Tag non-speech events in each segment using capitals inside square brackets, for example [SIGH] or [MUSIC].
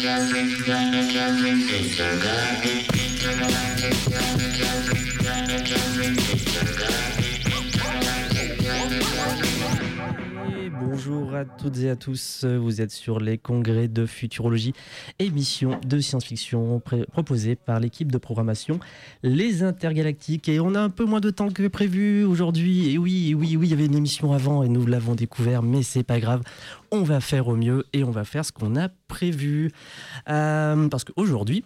Garbage, garbage, garbage, garbage, garbage, garbage. Bonjour à toutes et à tous, vous êtes sur les congrès de futurologie, émission de science-fiction proposée par l'équipe de programmation Les Intergalactiques. Et on a un peu moins de temps que prévu aujourd'hui. Et oui, oui, oui, il y avait une émission avant et nous l'avons découvert, mais c'est pas grave. On va faire au mieux et on va faire ce qu'on a prévu. Euh, parce qu'aujourd'hui,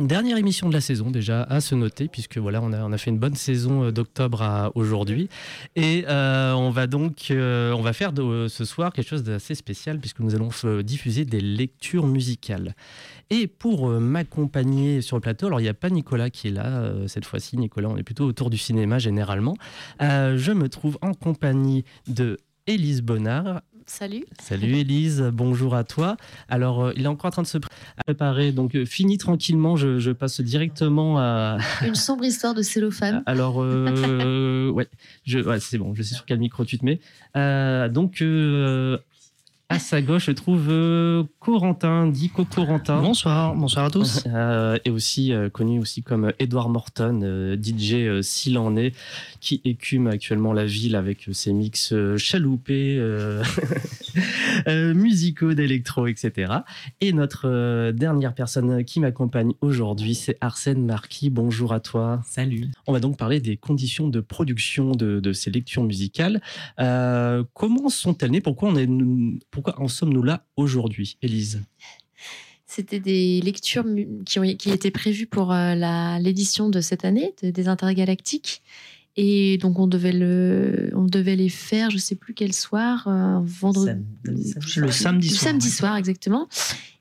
Dernière émission de la saison déjà à se noter puisque voilà on a, a fait une bonne saison euh, d'octobre à aujourd'hui. Et euh, on va donc euh, on va faire ce soir quelque chose d'assez spécial puisque nous allons diffuser des lectures musicales. Et pour m'accompagner sur le plateau alors il n'y a pas Nicolas qui est là cette fois-ci. Nicolas on est plutôt autour du cinéma généralement. Je me trouve en compagnie de Élise Bonnard Salut. Salut Elise, bonjour à toi. Alors, euh, il est encore en train de se préparer, donc euh, fini tranquillement, je, passe directement à... [LAUGHS] Une sombre histoire de cellophane. [LAUGHS] Alors, euh, [LAUGHS] ouais, c'est bon, je sais sur quel micro tu te mets. donc, à sa gauche, je trouve euh, Corentin, dit Corentin. Bonsoir, bonsoir à tous. Euh, et aussi euh, connu aussi comme Edward Morton, DJ s'il en est, qui écume actuellement la ville avec ses mix chaloupés, [LAUGHS] musicaux, d'électro, etc. Et notre dernière personne qui m'accompagne aujourd'hui, c'est Arsène Marquis. Bonjour à toi. Salut. On va donc parler des conditions de production de, de ces lectures musicales. comment sont-elles nées? Pourquoi on est pourquoi en sommes-nous là aujourd'hui, Élise? C'était des lectures qui, ont, qui étaient prévues pour euh, l'édition de cette année des Intergalactiques. Et donc, on devait, le, on devait les faire, je ne sais plus quel soir, euh, vendredi. le samedi soir. samedi soir, exactement.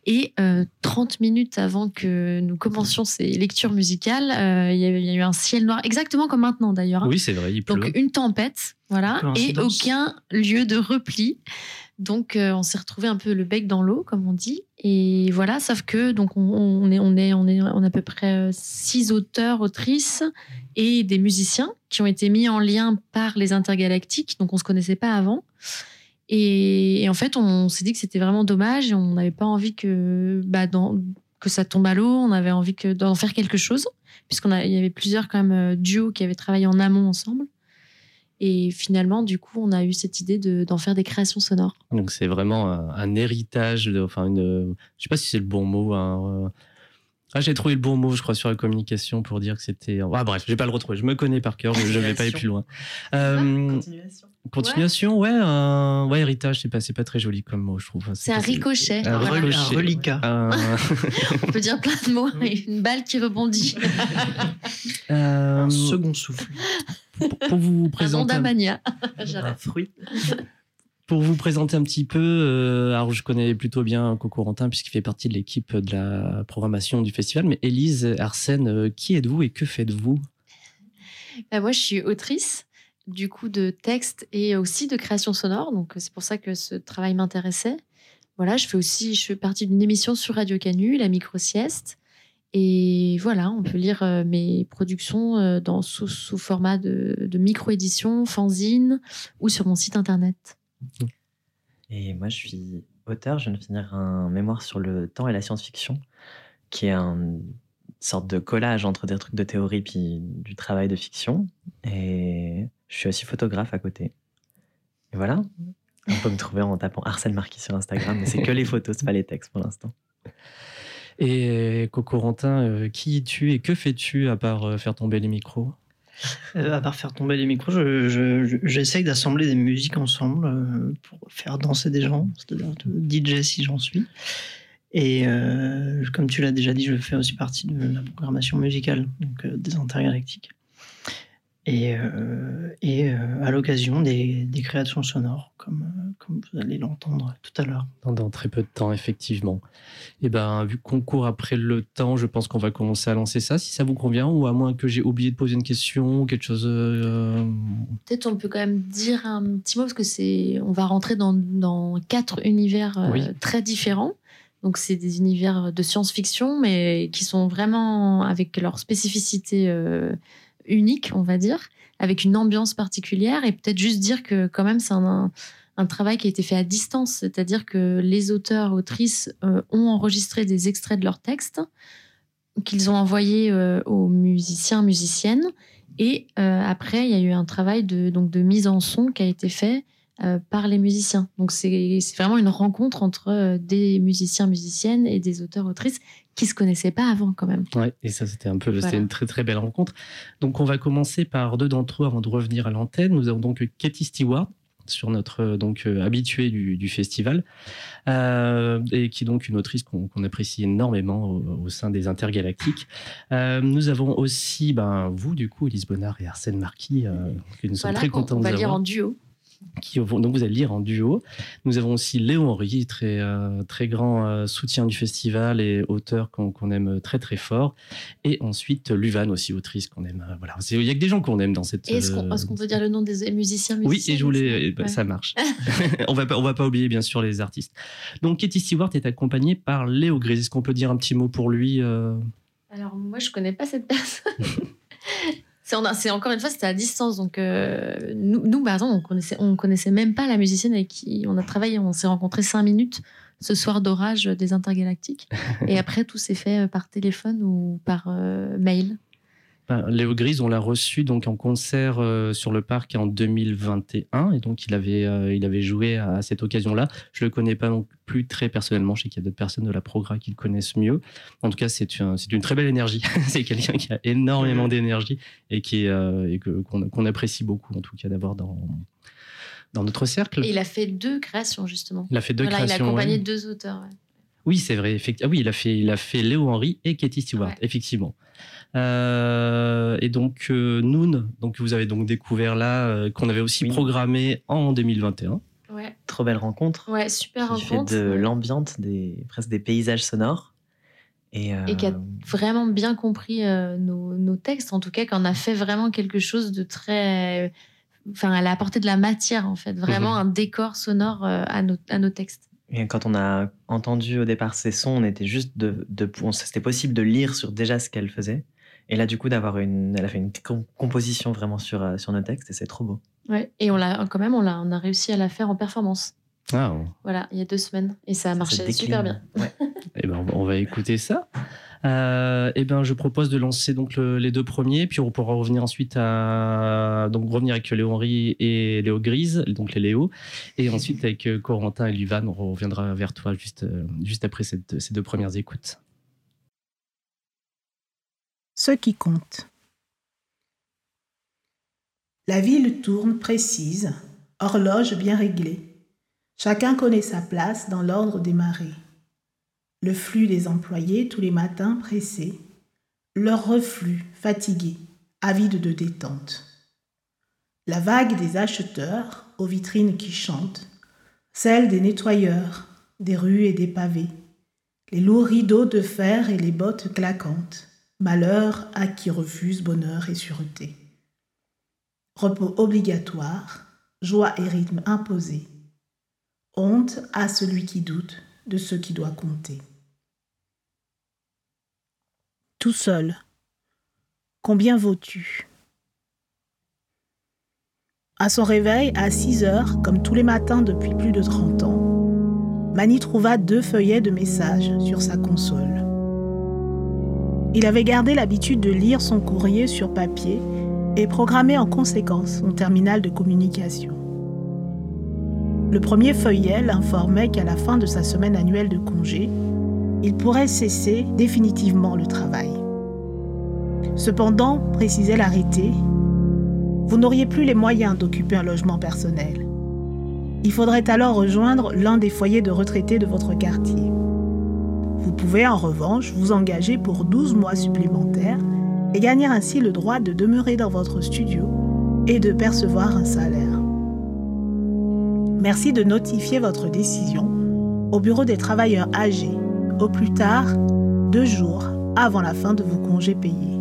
Et 30 euh, minutes avant que nous commencions ces lectures musicales, il y, a eu un ciel noir, exactement comme maintenant d'ailleurs. Hein. Oui, c'est vrai, il pleut. Donc, une tempête, voilà, et aucun lieu de repli. Donc, euh, on s'est retrouvé un peu le bec dans l'eau, comme on dit. Et voilà, sauf que donc on, est, on est, on est, on a à peu près euh, six auteurs, autrices et des musiciens qui ont été mis en lien par les intergalactiques. Donc, on se connaissait pas avant. Et, en fait, on, s'est dit que c'était vraiment dommage et on n'avait pas envie que, bah, que ça tombe à l'eau. On avait envie d'en faire quelque chose, puisqu'on il y avait plusieurs quand même euh, duos qui avaient travaillé en amont ensemble. Et finalement, du coup, on a eu cette idée d'en faire des créations sonores. Donc c'est vraiment un, héritage, de, enfin une, je sais pas si c'est le bon mot. Euh, ah, j'ai trouvé le bon mot, je crois, sur la communication pour dire que c'était. Ah bref, je vais pas le retrouver. Je me connais par cœur, je, ne vais pas aller plus loin. Euh, continuation. Continuation, ouais, ouais, héritage, c'est pas, pas très joli comme mot, je trouve. C'est un ricochet. Un, reliquat. [LAUGHS] On peut dire plein de mots. Une balle qui rebondit. Euh, un second souffle pour, vous présenter. Un, un fruit. Pour vous présenter un petit peu, euh, alors je connais plutôt bien Cocorentin puisqu'il fait partie de l'équipe de la programmation du festival, mais Élise, Arsène, euh, qui êtes-vous et que faites-vous? Bah, Moi, je suis autrice du coup de textes et aussi de création sonore, donc c'est pour ça que ce travail m'intéressait. Voilà, je fais aussi, je fais partie d'une émission sur Radio Canu, la micro-sieste. Et voilà, on peut lire euh, mes productions euh, dans, sous, format de, micro-édition, fanzine ou sur mon site internet. Et moi, je suis auteur. Je viens de finir un mémoire sur le temps et la science-fiction, qui est une sorte de collage entre des trucs de théorie puis du travail de fiction. Et je suis aussi photographe à côté. Et voilà. On peut me trouver en tapant Arsène Marquis sur Instagram, mais c'est que les photos, c'est pas les textes pour l'instant. Et Cocorentin, euh, qui es-tu et que fais-tu à part euh, faire tomber les micros? Euh, à part faire tomber les micros, j'essaye d'assembler des musiques ensemble pour faire danser des gens, c'est-à-dire DJ si j'en suis. Et comme tu l'as déjà dit, je fais aussi partie de la programmation musicale, donc des intergalactiques et, euh, et euh, à l'occasion des, des, créations sonores, comme, euh, comme vous allez l'entendre tout à l'heure. Dans, très peu de temps, effectivement. Et eh ben, vu qu'on court après le temps, je pense qu'on va commencer à lancer ça, si ça vous convient, ou à moins que j'ai oublié de poser une question, quelque chose. Peut-être on peut quand même dire un petit mot parce que c'est, on va rentrer dans, dans quatre univers très différents. Donc c'est des univers de science-fiction, mais qui sont vraiment avec leur spécificité unique, on va dire, avec une ambiance particulière, et peut-être juste dire que quand même c'est un, un travail qui a été fait à distance, c'est-à-dire que les auteurs, autrices ont enregistré des extraits de leurs textes qu'ils ont envoyés aux musiciens, musiciennes. Et après, il y a eu un travail de, donc, de mise en son qui a été fait par les musiciens. Donc c'est vraiment une rencontre entre des musiciens, musiciennes et des auteurs, autrices qui se connaissaient pas avant quand même. Ouais, et ça c'était un peu, c'était une très très belle rencontre. Donc on va commencer par deux d'entre eux avant de revenir à l'antenne. Nous avons donc Katie Stewart sur notre euh, donc euh, habitué du, festival euh, et qui est donc une autrice qu'on apprécie énormément au, sein des intergalactiques. nous avons aussi ben, vous du coup Elise Bonnard et Arsène Marquis que nous sommes très contents On va lire en duo qui donc vous allez lire en duo. Nous avons aussi Léon Henry, très, euh, très grand euh, soutien du festival et auteur qu'on aime très très fort. Et ensuite Luvan aussi, autrice qu'on aime. Euh, voilà, il y a que des gens qu'on aime dans cette. Est-ce qu'on peut dire le nom des musiciens, musiciens Oui, et je voulais, bah, ça marche. [LAUGHS] [LAUGHS] on va on va pas oublier bien sûr les artistes. Donc Katie Stewart est accompagnée par Léo Gris. Est-ce qu'on peut dire un petit mot pour lui Alors moi je connais pas cette personne. [LAUGHS] C'est encore une fois, c'était à distance. Donc, euh, nous, nous, par exemple, on connaissait, on connaissait même pas la musicienne avec qui on a travaillé. On s'est rencontrés cinq minutes ce soir d'orage des intergalactiques. [LAUGHS] Et après, tout s'est fait par téléphone ou par euh, mail. Léo Grise, on l'a reçu donc en concert euh, sur le parc en 2021 et donc il avait, euh, il avait joué à, cette occasion-là. Je le connais pas non plus très personnellement. Je sais qu'il y a d'autres personnes de la Progra qui le connaissent mieux. En tout cas, c'est une très belle énergie. [LAUGHS] c'est quelqu'un qui a énormément d'énergie et qui euh, et que, qu'on, apprécie beaucoup en tout cas d'avoir dans dans notre cercle. Et il a fait deux créations justement. Il a fait deux créations. Il a accompagné deux auteurs. Oui, c'est vrai. Ah oui, il a fait, il a fait Léo Henry et Katie Stewart, effectivement. Euh, et donc euh, Noon, donc vous avez donc découvert là euh, qu'on avait aussi programmé en 2021. Ouais. Trop belle rencontre. Ouais, super qui fait de l'ambiance, des presque des paysages sonores. Et, et, qui a vraiment bien compris nos, nos, textes, en tout cas, qu'on a fait vraiment quelque chose de très. Enfin, elle a apporté de la matière, en fait, vraiment mhm. un décor sonore à, nos, à nos textes. Quand on a entendu au départ ces sons, on était juste de, c'était possible de lire sur déjà ce qu'elle faisait. Et là, du coup, d'avoir une, elle a fait une composition vraiment sur, euh, sur nos textes et c'est trop beau. Ouais, et on l'a, quand même, on on a réussi à la faire en performance. Ah, Voilà, il y a deux semaines. Et ça a marché super bien. Ouais. et [LAUGHS] eh ben, on va écouter ça. Euh, et eh ben, je propose de lancer donc les deux premiers, puis on pourra revenir ensuite à donc revenir avec Léo Henry et Léo Grise, donc les Léo, et ensuite avec euh, Corentin et Luvan, on reviendra vers toi juste euh, juste après ces deux premières écoutes ce qui compte. La ville tourne précise, horloge bien réglée. Chacun connaît sa place dans l'ordre des marées. Le flux des employés tous les matins pressés, leur reflux fatigué, avide de détente. La vague des acheteurs aux vitrines qui chantent, celle des nettoyeurs, des rues et des pavés, les lourds rideaux de fer et les bottes claquantes, Malheur à qui refuse bonheur et sûreté. Repos obligatoire, joie et rythme imposé. Honte à celui qui doute de ce qui doit compter. Tout seul, combien vaux-tu? À son réveil, à 6 heures, comme tous les matins depuis plus de 30 ans, Mani trouva deux feuillets de messages sur sa console. Il avait gardé l'habitude de lire son courrier sur papier et programmé en conséquence son terminal de communication. Le premier feuillet l'informait qu'à la fin de sa semaine annuelle de congé, il pourrait cesser définitivement le travail. Cependant, précisait l'arrêté, vous n'auriez plus les moyens d'occuper un logement personnel. Il faudrait alors rejoindre l'un des foyers de retraités de votre quartier. Vous pouvez en revanche vous engager pour 12 mois supplémentaires et gagner ainsi le droit de demeurer dans votre studio et de percevoir un salaire. Merci de notifier votre décision au Bureau des travailleurs âgés au plus tard deux jours avant la fin de vos congés payés.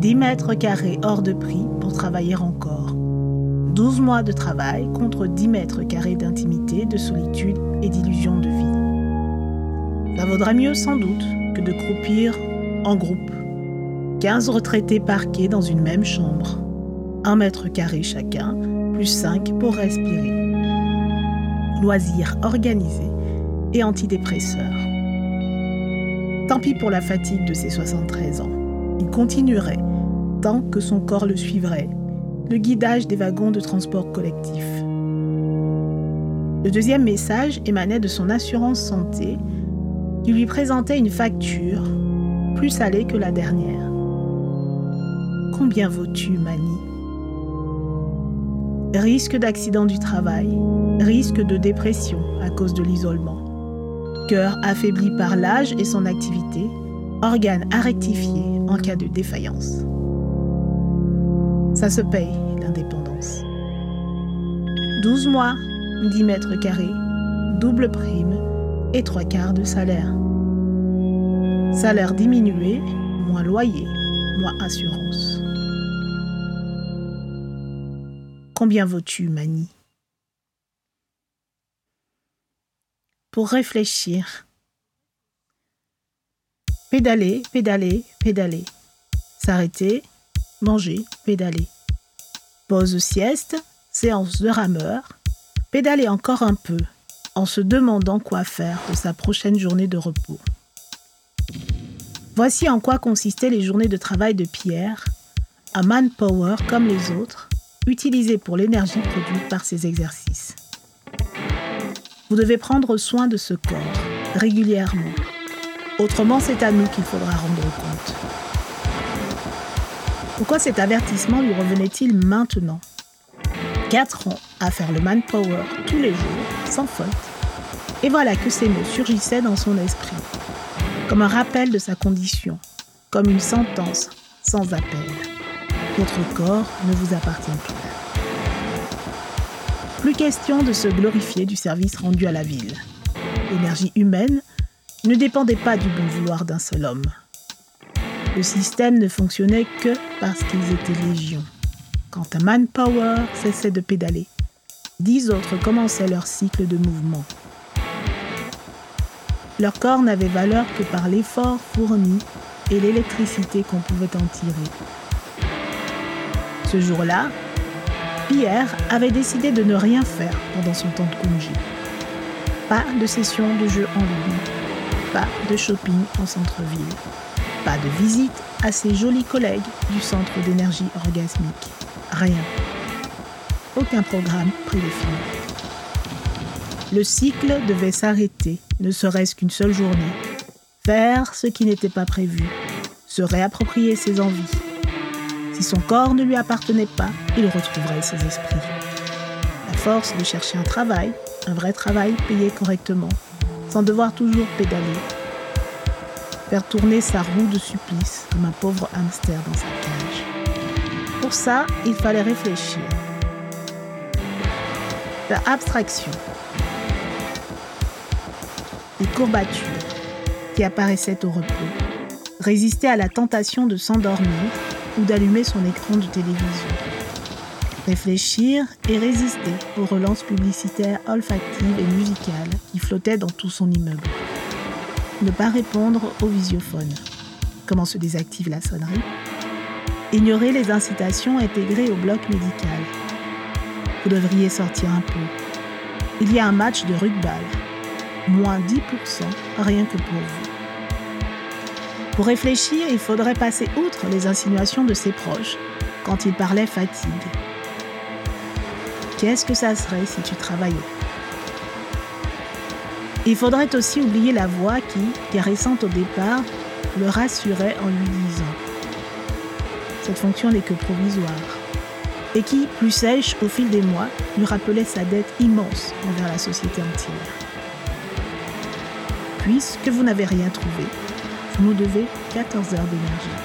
10 mètres carrés hors de prix pour travailler encore. 12 mois de travail contre 10 mètres carrés d'intimité, de solitude et d'illusion de vie. Ça vaudrait mieux sans doute que de croupir en groupe. 15 retraités parqués dans une même chambre. Un mètre carré chacun, plus 5 pour respirer. Loisirs organisés et antidépresseurs. Tant pis pour la fatigue de ses 73 ans. Il continuerait tant que son corps le suivrait, le guidage des wagons de transport collectif. Le deuxième message émanait de son assurance santé qui lui présentait une facture plus salée que la dernière. Combien vaux-tu, Mani? Risque d'accident du travail, risque de dépression à cause de l'isolement. Cœur affaibli par l'âge et son activité, organe à rectifier en cas de défaillance. Ça se paye, l'indépendance. 12 mois, 10 mètres carrés, double prime et trois quarts de salaire. Salaire diminué, moins loyer, moins assurance. Combien vaux-tu, Mani? Pour réfléchir. Pédaler, pédaler, pédaler. S'arrêter, manger, pédaler. Pause sieste, séance de rameur. Pédaler encore un peu en se demandant quoi faire de sa prochaine journée de repos. Voici en quoi consistaient les journées de travail de Pierre, un manpower comme les autres, utilisé pour l'énergie produite par ces exercices. Vous devez prendre soin de ce corps régulièrement. Autrement, c'est à nous qu'il faudra rendre compte. Pourquoi cet avertissement lui revenait-il maintenant? 4 ans à faire le manpower tous les jours, sans faute. Et voilà que ces mots surgissaient dans son esprit, comme un rappel de sa condition, comme une sentence sans appel. Votre corps ne vous appartient plus. Plus question de se glorifier du service rendu à la ville. L'énergie humaine ne dépendait pas du bon vouloir d'un seul homme. Le système ne fonctionnait que parce qu'ils étaient légions. Quand un manpower cessait de pédaler, dix autres commençaient leur cycle de mouvement. Leur corps n'avait valeur que par l'effort fourni et l'électricité qu'on pouvait en tirer. Ce jour-là, Pierre avait décidé de ne rien faire pendant son temps de congé. Pas de session de jeu en ligne, pas de shopping en centre-ville, pas de visite à ses jolis collègues du centre d'énergie orgasmique. Rien. Aucun programme prédéfini. Le cycle devait s'arrêter, ne serait-ce qu'une seule journée. Faire ce qui n'était pas prévu. Se réapproprier ses envies. Si son corps ne lui appartenait pas, il retrouverait ses esprits. La force de chercher un travail, un vrai travail payé correctement, sans devoir toujours pédaler. Faire tourner sa roue de supplice comme un pauvre hamster dans sa cage. Pour ça, il fallait réfléchir. Faire abstraction. Les courbatures qui apparaissaient au repos. Résister à la tentation de s'endormir ou d'allumer son écran de télévision. Réfléchir et résister aux relances publicitaires olfactives et musicales qui flottaient dans tout son immeuble. Ne pas répondre au visiophone. Comment se désactive la sonnerie? Ignorer les incitations intégrées au bloc médical. Vous devriez sortir un peu. Il y a un match de rugby. Moins 10% rien que pour vous. Pour réfléchir, il faudrait passer outre les insinuations de ses proches quand il parlait fatigue. Qu'est-ce que ça serait si tu travaillais? Il faudrait aussi oublier la voix qui, caressante au départ, le rassurait en lui disant cette fonction n'est que provisoire, et qui, plus sèche au fil des mois, lui rappelait sa dette immense envers la société entière. Puisque vous n'avez rien trouvé, nous devez 14 heures d'énergie,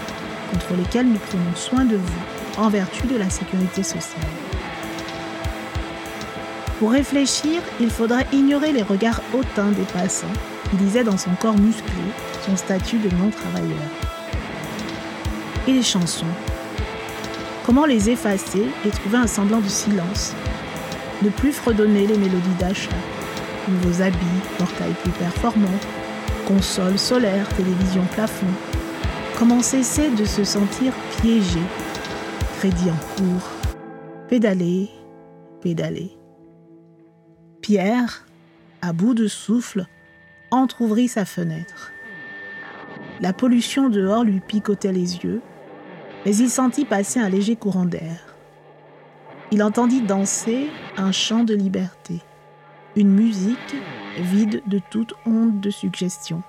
contre lesquelles nous prenons soin de vous en vertu de la sécurité sociale. Pour réfléchir, il faudrait ignorer les regards hautains des passants qui disaient dans son corps musclé son statut de non-travailleur. Et les chansons Comment les effacer et trouver un semblant de silence Ne plus fredonner les mélodies d'achat. Nouveaux habits, portails plus performants, console solaire, télévision plafond. Comment cesser de se sentir piégé? Crédit en cours. Pédaler, pédaler. Pierre, à bout de souffle, entr'ouvrit sa fenêtre. La pollution dehors lui picotait les yeux, mais il sentit passer un léger courant d'air. Il entendit danser un chant de liberté, une musique vide de toute onde de suggestion.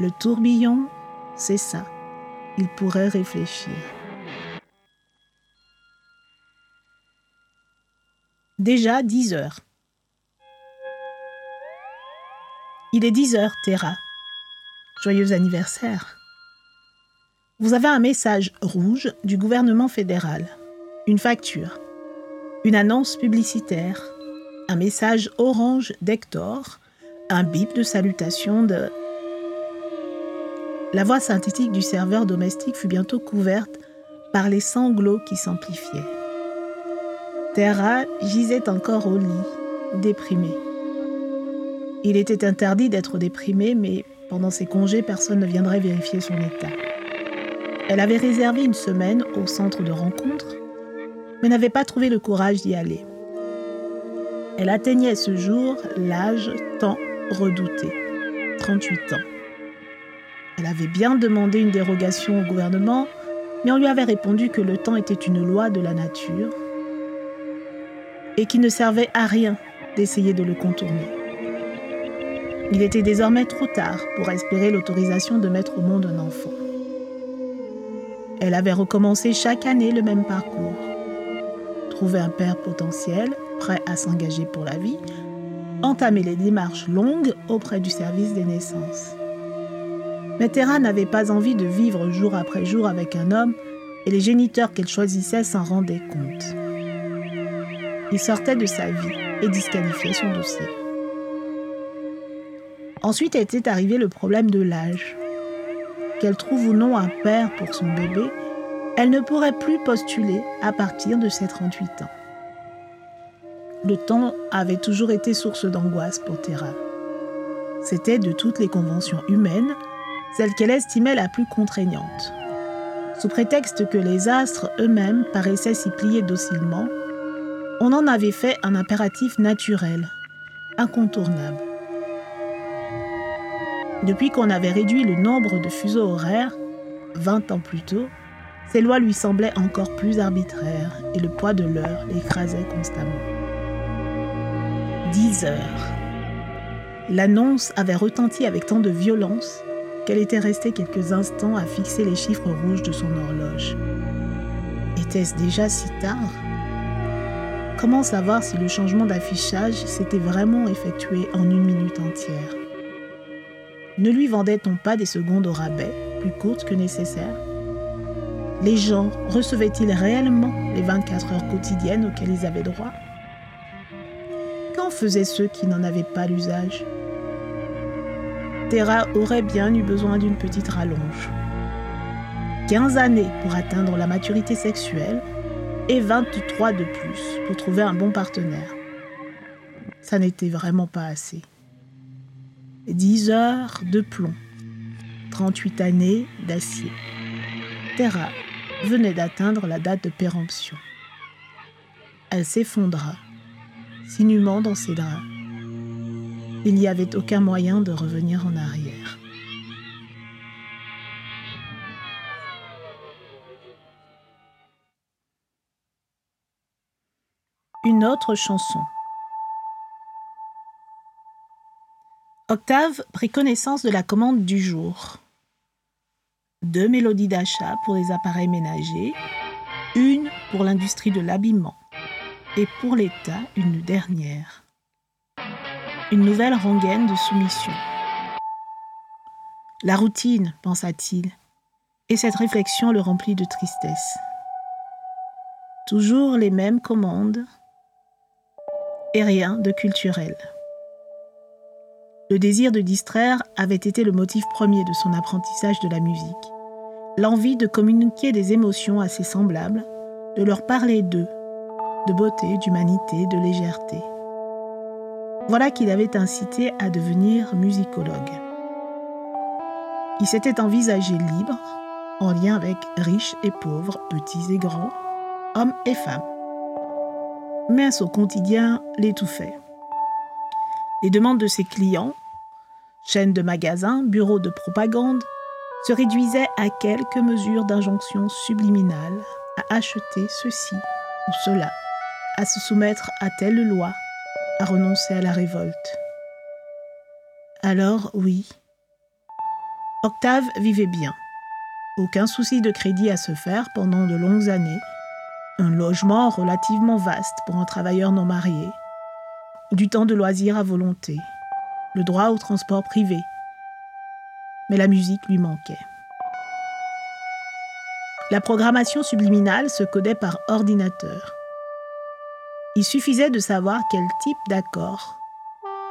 Le tourbillon c'est ça. Il pourrait réfléchir. Déjà 10 heures. Il est 10 heures, Terra. Joyeux anniversaire. Vous avez un message rouge du gouvernement fédéral, une facture, une annonce publicitaire, un message orange d'Hector, un bip de salutation de la voix synthétique du serveur domestique fut bientôt couverte par les sanglots qui s'amplifiaient. Terra gisait encore au lit, déprimée. Il était interdit d'être déprimée, mais pendant ses congés, personne ne viendrait vérifier son état. Elle avait réservé une semaine au centre de rencontre, mais n'avait pas trouvé le courage d'y aller. Elle atteignait ce jour l'âge tant redouté, 38 ans. Elle avait bien demandé une dérogation au gouvernement, mais on lui avait répondu que le temps était une loi de la nature et qu'il ne servait à rien d'essayer de le contourner. Il était désormais trop tard pour espérer l'autorisation de mettre au monde un enfant. Elle avait recommencé chaque année le même parcours. Trouver un père potentiel, prêt à s'engager pour la vie, entamer les démarches longues auprès du service des naissances. Mais Terra n'avait pas envie de vivre jour après jour avec un homme et les géniteurs qu'elle choisissait s'en rendaient compte. Il sortait de sa vie et disqualifiait son dossier. Ensuite était arrivé le problème de l'âge. Qu'elle trouve ou non un père pour son bébé, elle ne pourrait plus postuler à partir de ses 38 ans. Le temps avait toujours été source d'angoisse pour Terra. C'était de toutes les conventions humaines celle qu'elle estimait la plus contraignante. Sous prétexte que les astres eux-mêmes paraissaient s'y plier docilement, on en avait fait un impératif naturel, incontournable. Depuis qu'on avait réduit le nombre de fuseaux horaires, 20 ans plus tôt, ces lois lui semblaient encore plus arbitraires et le poids de l'heure l'écrasait constamment. 10 heures. L'annonce avait retenti avec tant de violence qu'elle était restée quelques instants à fixer les chiffres rouges de son horloge. Était-ce déjà si tard? Comment savoir si le changement d'affichage s'était vraiment effectué en une minute entière? Ne lui vendait-on pas des secondes au rabais, plus courtes que nécessaire? Les gens recevaient-ils réellement les 24 heures quotidiennes auxquelles ils avaient droit? Faisaient ceux qui n'en avaient pas l'usage Terra aurait bien eu besoin d'une petite rallonge. 15 années pour atteindre la maturité sexuelle et 23 de plus pour trouver un bon partenaire. Ça n'était vraiment pas assez. 10 heures de plomb, 38 années d'acier. Terra venait d'atteindre la date de péremption. Elle s'effondra, s'inhumant dans ses draps. Il n'y avait aucun moyen de revenir en arrière. Une autre chanson. Octave prit connaissance de la commande du jour. Deux mélodies d'achat pour les appareils ménagers, une pour l'industrie de l'habillement et pour l'État une dernière une nouvelle rengaine de soumission. La routine, pensa-t-il, et cette réflexion le remplit de tristesse. Toujours les mêmes commandes et rien de culturel. Le désir de distraire avait été le motif premier de son apprentissage de la musique. L'envie de communiquer des émotions à ses semblables, de leur parler d'eux, de beauté, d'humanité, de légèreté. Voilà qu'il avait incité à devenir musicologue. Il s'était envisagé libre, en lien avec riches et pauvres, petits et grands, hommes et femmes. mais son quotidien l'étouffait. Les demandes de ses clients, chaînes de magasins, bureaux de propagande, se réduisaient à quelques mesures d'injonction subliminale à acheter ceci ou cela, à se soumettre à telle loi, à renoncer à la révolte. Alors oui, Octave vivait bien. Aucun souci de crédit à se faire pendant de longues années, un logement relativement vaste pour un travailleur non marié, du temps de loisir à volonté, le droit au transport privé. Mais la musique lui manquait. La programmation subliminale se codait par ordinateur. Il suffisait de savoir quel type d'accord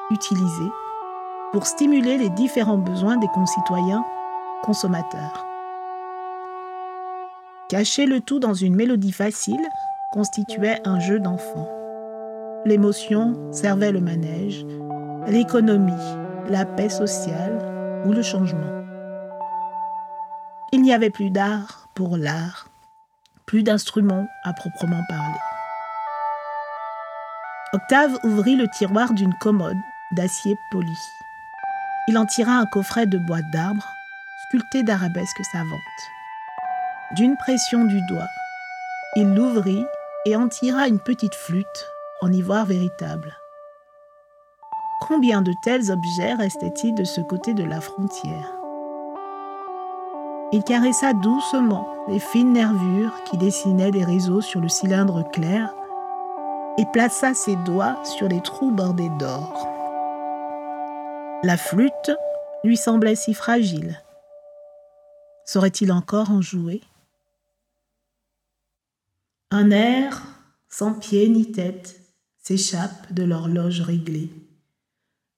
utiliser pour stimuler les différents besoins des concitoyens consommateurs. Cacher le tout dans une mélodie facile constituait un jeu d'enfant. L'émotion servait le manège, l'économie, la paix sociale ou le changement. Il n'y avait plus d'art pour l'art, plus d'instruments à proprement parler. Octave ouvrit le tiroir d'une commode d'acier poli. Il en tira un coffret de bois d'arbre, sculpté d'arabesques savantes. D'une pression du doigt, il l'ouvrit et en tira une petite flûte en ivoire véritable. Combien de tels objets restaient-ils de ce côté de la frontière? Il caressa doucement les fines nervures qui dessinaient des réseaux sur le cylindre clair et plaça ses doigts sur les trous bordés d'or. La flûte lui semblait si fragile. Saurait-il encore en jouer? Un air, sans pied ni tête, s'échappe de l'horloge réglée.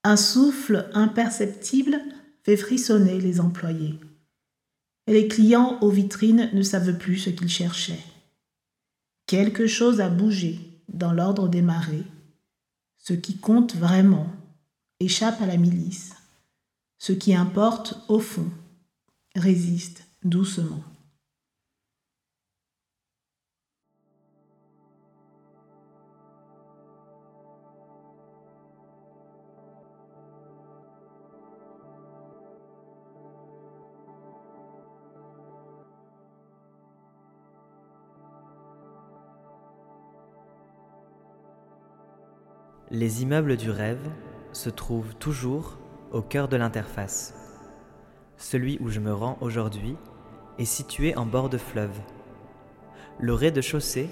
Un souffle imperceptible fait frissonner les employés. Et les clients aux vitrines ne savent plus ce qu'ils cherchaient. Quelque chose a bougé dans l'ordre des marées. Ce qui compte vraiment échappe à la milice. Ce qui importe, au fond, résiste doucement. Les immeubles du rêve se trouve toujours au cœur de l'interface. Celui où je me rends aujourd'hui est situé en bord de fleuve. Le rez-de-chaussée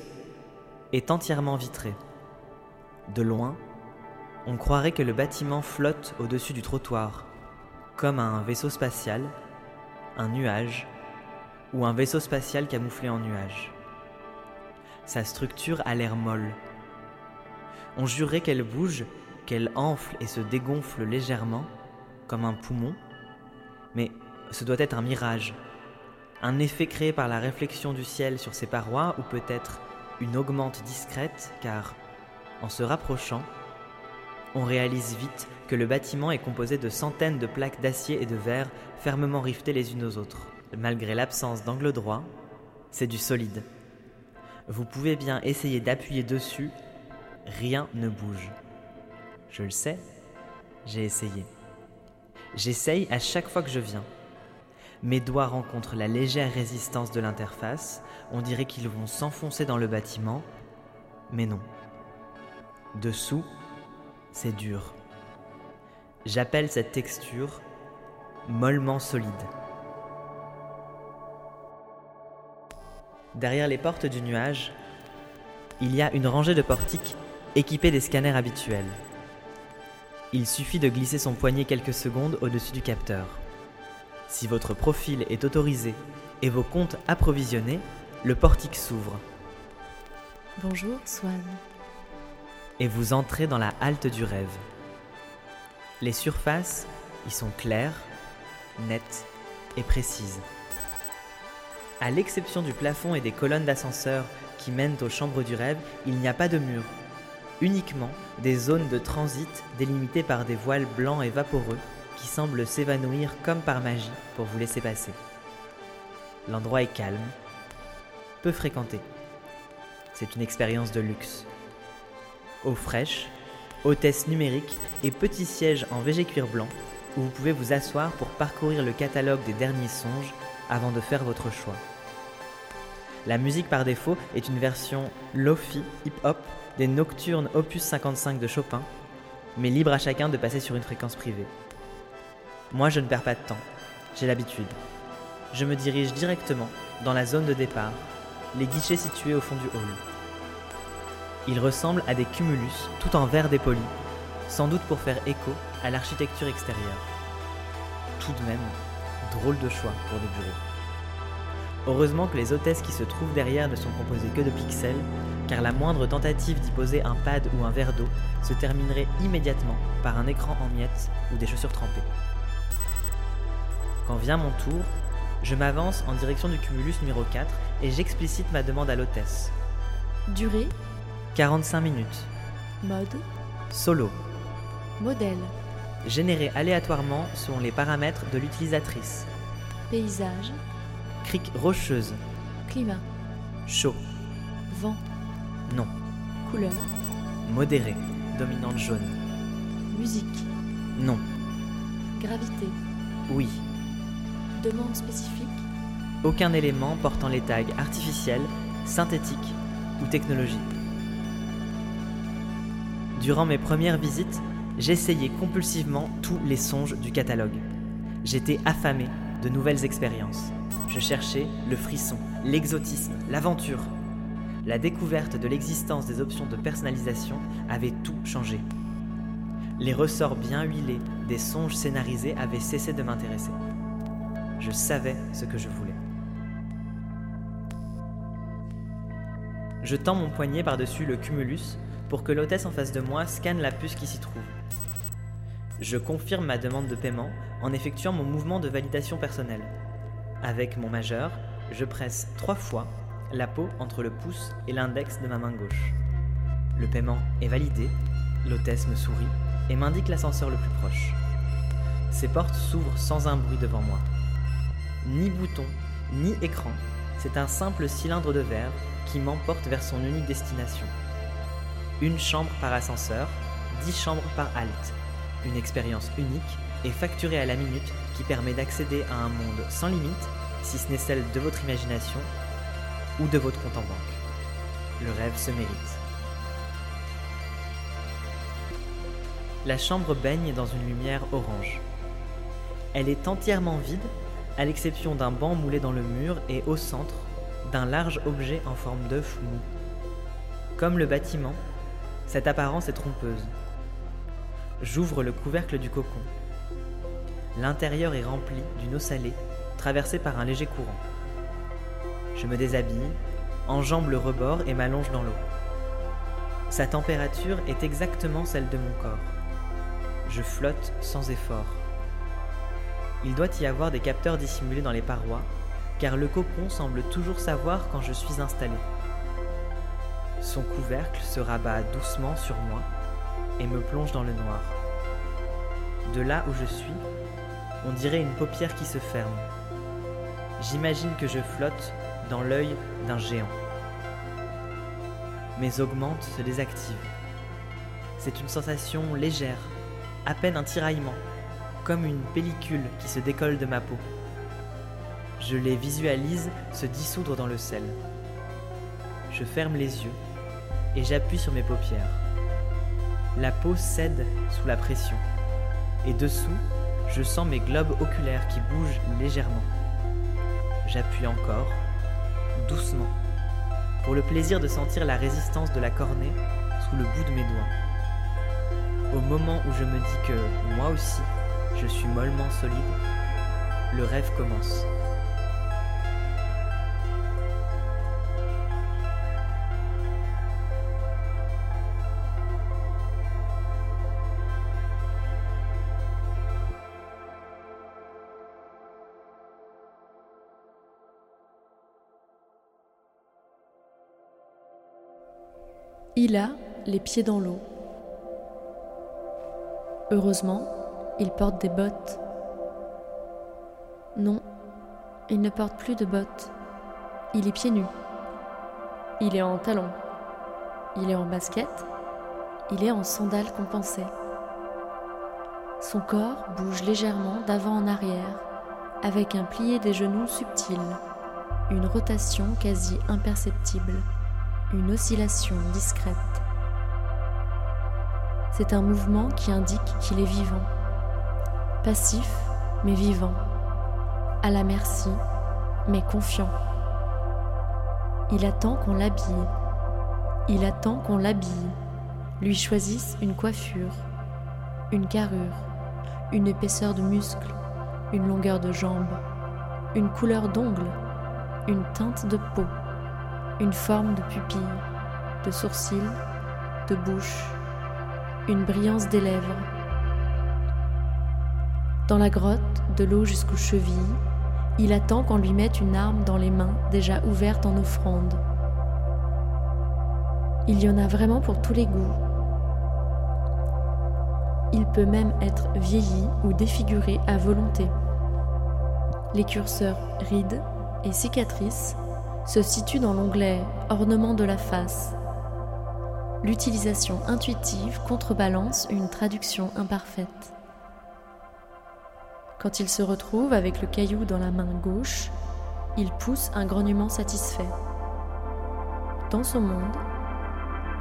est entièrement vitré. De loin, on croirait que le bâtiment flotte au-dessus du trottoir, comme un vaisseau spatial, un nuage ou un vaisseau spatial camouflé en nuage. Sa structure a l'air molle. On jurerait qu'elle bouge qu'elle enfle et se dégonfle légèrement, comme un poumon, mais ce doit être un mirage, un effet créé par la réflexion du ciel sur ses parois, ou peut-être une augmente discrète, car en se rapprochant, on réalise vite que le bâtiment est composé de centaines de plaques d'acier et de verre fermement rivetées les unes aux autres. Malgré l'absence d'angle droit, c'est du solide. Vous pouvez bien essayer d'appuyer dessus, rien ne bouge. Je le sais, j'ai essayé. J'essaye à chaque fois que je viens. Mes doigts rencontrent la légère résistance de l'interface, on dirait qu'ils vont s'enfoncer dans le bâtiment, mais non. Dessous, c'est dur. J'appelle cette texture mollement solide. Derrière les portes du nuage, il y a une rangée de portiques équipés des scanners habituels. Il suffit de glisser son poignet quelques secondes au-dessus du capteur. Si votre profil est autorisé et vos comptes approvisionnés, le portique s'ouvre. Bonjour, Swan. Et vous entrez dans la halte du rêve. Les surfaces y sont claires, nettes et précises. À l'exception du plafond et des colonnes d'ascenseur qui mènent aux chambres du rêve, il n'y a pas de mur, uniquement des zones de transit délimitées par des voiles blancs et vaporeux qui semblent s'évanouir comme par magie pour vous laisser passer. L'endroit est calme, peu fréquenté. C'est une expérience de luxe. Eau fraîche, hôtesse numérique et petit siège en végé cuir blanc où vous pouvez vous asseoir pour parcourir le catalogue des derniers songes avant de faire votre choix. La musique par défaut est une version lofi hip-hop des Nocturnes Opus 55 de Chopin, mais libre à chacun de passer sur une fréquence privée. Moi, je ne perds pas de temps, j'ai l'habitude. Je me dirige directement dans la zone de départ, les guichets situés au fond du hall. Ils ressemblent à des cumulus tout en verre dépoli, sans doute pour faire écho à l'architecture extérieure. Tout de même, drôle de choix pour des bureaux. Heureusement que les hôtesses qui se trouvent derrière ne sont composées que de pixels, car la moindre tentative d'y poser un pad ou un verre d'eau se terminerait immédiatement par un écran en miettes ou des chaussures trempées. Quand vient mon tour, je m'avance en direction du cumulus numéro 4 et j'explicite ma demande à l'hôtesse. Durée 45 minutes. Mode Solo. Modèle Généré aléatoirement selon les paramètres de l'utilisatrice. Paysage Crique rocheuse. Climat Chaud. Vent Non. Couleur Modéré. Dominante jaune. Musique Non. Gravité Oui. Demande spécifique Aucun élément portant les tags artificiels, synthétiques ou technologie. Durant mes premières visites, j'essayais compulsivement tous les songes du catalogue. J'étais affamé de nouvelles expériences. Je cherchais le frisson, l'exotisme, l'aventure. La découverte de l'existence des options de personnalisation avait tout changé. Les ressorts bien huilés des songes scénarisés avaient cessé de m'intéresser. Je savais ce que je voulais. Je tends mon poignet par-dessus le cumulus pour que l'hôtesse en face de moi scanne la puce qui s'y trouve. Je confirme ma demande de paiement en effectuant mon mouvement de validation personnelle. Avec mon majeur, je presse trois fois la peau entre le pouce et l'index de ma main gauche. Le paiement est validé, l'hôtesse me sourit et m'indique l'ascenseur le plus proche. Ces portes s'ouvrent sans un bruit devant moi. Ni bouton, ni écran, c'est un simple cylindre de verre qui m'emporte vers son unique destination une chambre par ascenseur, 10 chambres par halte. Une expérience unique et facturée à la minute qui permet d'accéder à un monde sans limite, si ce n'est celle de votre imagination ou de votre compte en banque. Le rêve se mérite. La chambre baigne dans une lumière orange. Elle est entièrement vide, à l'exception d'un banc moulé dans le mur et au centre, d'un large objet en forme d'œuf mou. Comme le bâtiment, cette apparence est trompeuse. J'ouvre le couvercle du cocon. L'intérieur est rempli d'une eau salée, traversée par un léger courant. Je me déshabille, enjambe le rebord et m'allonge dans l'eau. Sa température est exactement celle de mon corps. Je flotte sans effort. Il doit y avoir des capteurs dissimulés dans les parois, car le cocon semble toujours savoir quand je suis installé. Son couvercle se rabat doucement sur moi et me plonge dans le noir. De là où je suis, on dirait une paupière qui se ferme. J'imagine que je flotte dans l'œil d'un géant. Mes augmentes se désactivent. C'est une sensation légère, à peine un tiraillement, comme une pellicule qui se décolle de ma peau. Je les visualise se dissoudre dans le sel. Je ferme les yeux et j'appuie sur mes paupières. La peau cède sous la pression. Et dessous, je sens mes globes oculaires qui bougent légèrement. J'appuie encore, doucement, pour le plaisir de sentir la résistance de la cornée sous le bout de mes doigts. Au moment où je me dis que moi aussi, je suis mollement solide, le rêve commence. Il a les pieds dans l'eau. Heureusement, il porte des bottes. Non, il ne porte plus de bottes. Il est pieds nus. Il est en talons. Il est en basket. Il est en sandales compensées. Son corps bouge légèrement d'avant en arrière, avec un plié des genoux subtil, une rotation quasi imperceptible, une oscillation discrète. C'est un mouvement qui indique qu'il est vivant, passif mais vivant, à la merci mais confiant. Il attend qu'on l'habille, il attend qu'on l'habille, lui choisisse une coiffure, une carrure, une épaisseur de muscles, une longueur de jambes, une couleur d'ongles, une teinte de peau, une forme de pupille, de sourcils, de bouche, une brillance des lèvres. Dans la grotte, de l'eau jusqu'aux chevilles, il attend qu'on lui mette une arme dans les mains déjà ouvertes en offrande. Il y en a vraiment pour tous les goûts. Il peut même être vieilli ou défiguré à volonté. Les curseurs rides et cicatrices se situent dans l'onglet Ornement de la face. L'utilisation intuitive contrebalance une traduction imparfaite. Quand il se retrouve avec le caillou dans la main gauche, il pousse un grognement satisfait. Dans son monde,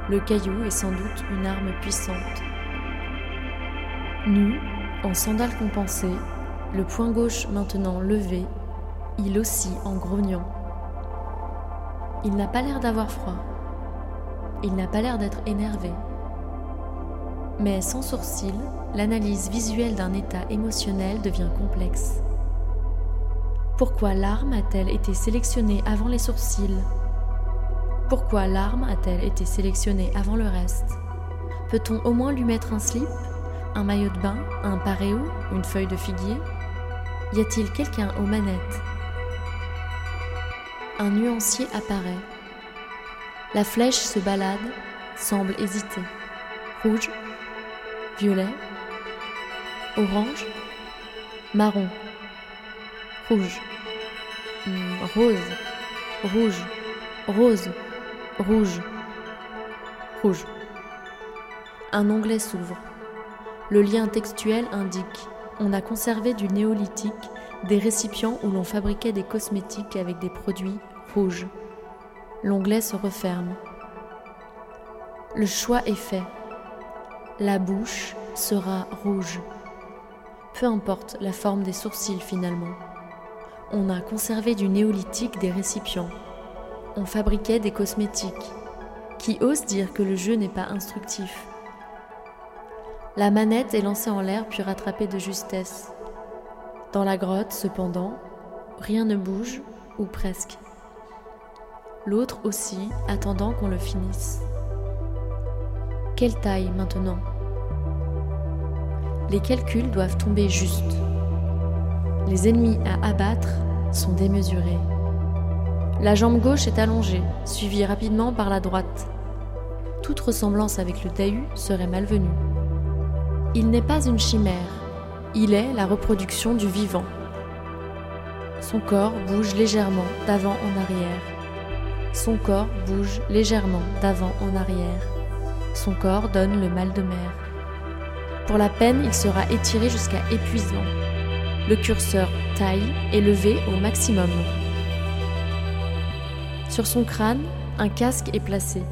le caillou est sans doute une arme puissante. Nu, en sandales compensées, le poing gauche maintenant levé, il oscille en grognant. Il n'a pas l'air d'avoir froid. Il n'a pas l'air d'être énervé. Mais sans sourcils, l'analyse visuelle d'un état émotionnel devient complexe. Pourquoi l'arme a-t-elle été sélectionnée avant les sourcils? Pourquoi l'arme a-t-elle été sélectionnée avant le reste? Peut-on au moins lui mettre un slip, un maillot de bain, un paréo, une feuille de figuier? Y a-t-il quelqu'un aux manettes? Un nuancier apparaît. La flèche se balade, semble hésiter. Rouge, violet, orange, marron, rouge, hmm, rose, rouge, rose, rouge, rouge. Un onglet s'ouvre. Le lien textuel indique on a conservé du néolithique des récipients où l'on fabriquait des cosmétiques avec des produits rouges. L'onglet se referme. Le choix est fait. La bouche sera rouge. Peu importe la forme des sourcils finalement. On a conservé du néolithique des récipients. On fabriquait des cosmétiques. Qui ose dire que le jeu n'est pas instructif? La manette est lancée en l'air puis rattrapée de justesse. Dans la grotte, cependant, rien ne bouge, ou presque. L'autre aussi, attendant qu'on le finisse. Quelle taille maintenant? Les calculs doivent tomber juste. Les ennemis à abattre sont démesurés. La jambe gauche est allongée, suivie rapidement par la droite. Toute ressemblance avec le Tahu serait malvenue. Il n'est pas une chimère, il est la reproduction du vivant. Son corps bouge légèrement d'avant en arrière. Son corps bouge légèrement d'avant en arrière. Son corps donne le mal de mer. Pour la peine, il sera étiré jusqu'à épuisement. Le curseur taille est levé au maximum. Sur son crâne, un casque est placé.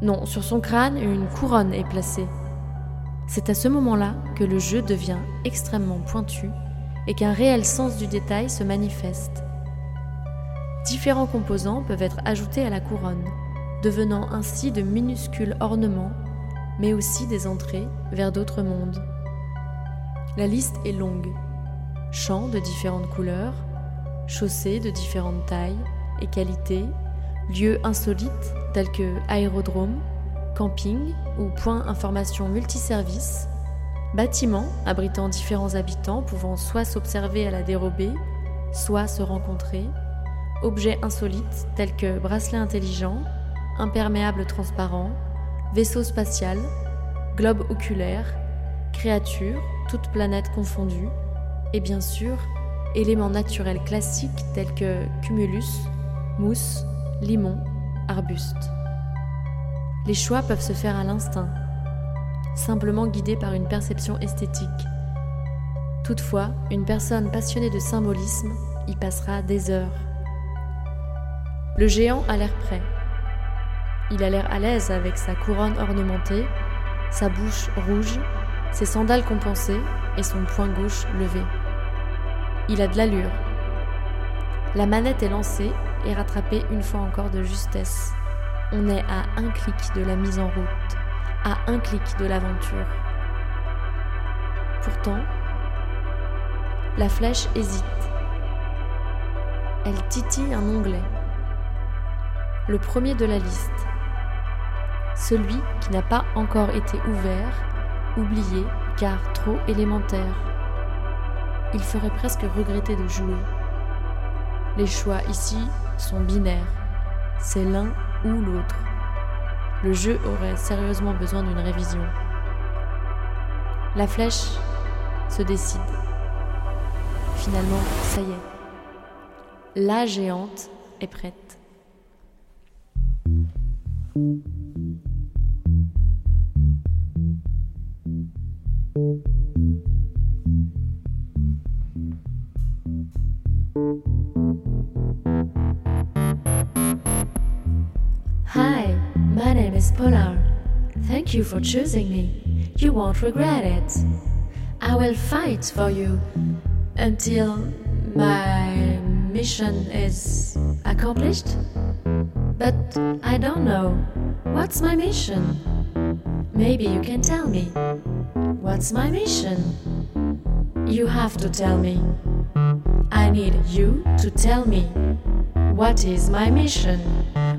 Non, sur son crâne, une couronne est placée. C'est à ce moment-là que le jeu devient extrêmement pointu et qu'un réel sens du détail se manifeste. Différents composants peuvent être ajoutés à la couronne, devenant ainsi de minuscules ornements mais aussi des entrées vers d'autres mondes. La liste est longue. Champs de différentes couleurs, chaussées de différentes tailles et qualités, lieux insolites tels que aérodromes, camping ou points information multiservices, bâtiments abritant différents habitants pouvant soit s'observer à la dérobée, soit se rencontrer, objets insolites tels que bracelets intelligents, imperméables transparents, vaisseau spatial, globe oculaire, créatures, toutes planètes confondues, et bien sûr, éléments naturels classiques tels que cumulus, mousse, limon, arbuste. Les choix peuvent se faire à l'instinct, simplement guidé par une perception esthétique. Toutefois, une personne passionnée de symbolisme y passera des heures. Le géant a l'air prêt. Il a l'air à l'aise avec sa couronne ornementée, sa bouche rouge, ses sandales compensées et son poing gauche levé. Il a de l'allure. La manette est lancée et rattrapée une fois encore de justesse. On est à un clic de la mise en route, à un clic de l'aventure. Pourtant, la flèche hésite. Elle titille un onglet. Le premier de la liste. Celui qui n'a pas encore été ouvert, oublié car trop élémentaire. Il ferait presque regretter de jouer. Les choix ici sont binaires. C'est l'un ou l'autre. Le jeu aurait sérieusement besoin d'une révision. La flèche se décide. Finalement, ça y est. La géante est prête. Hi, my name is Polar. Thank you for choosing me. You won't regret it. I will fight for you until my mission is accomplished. But I don't know. What's my mission? Maybe you can tell me. What's my mission? You have to tell me. I need you to tell me. What is my mission?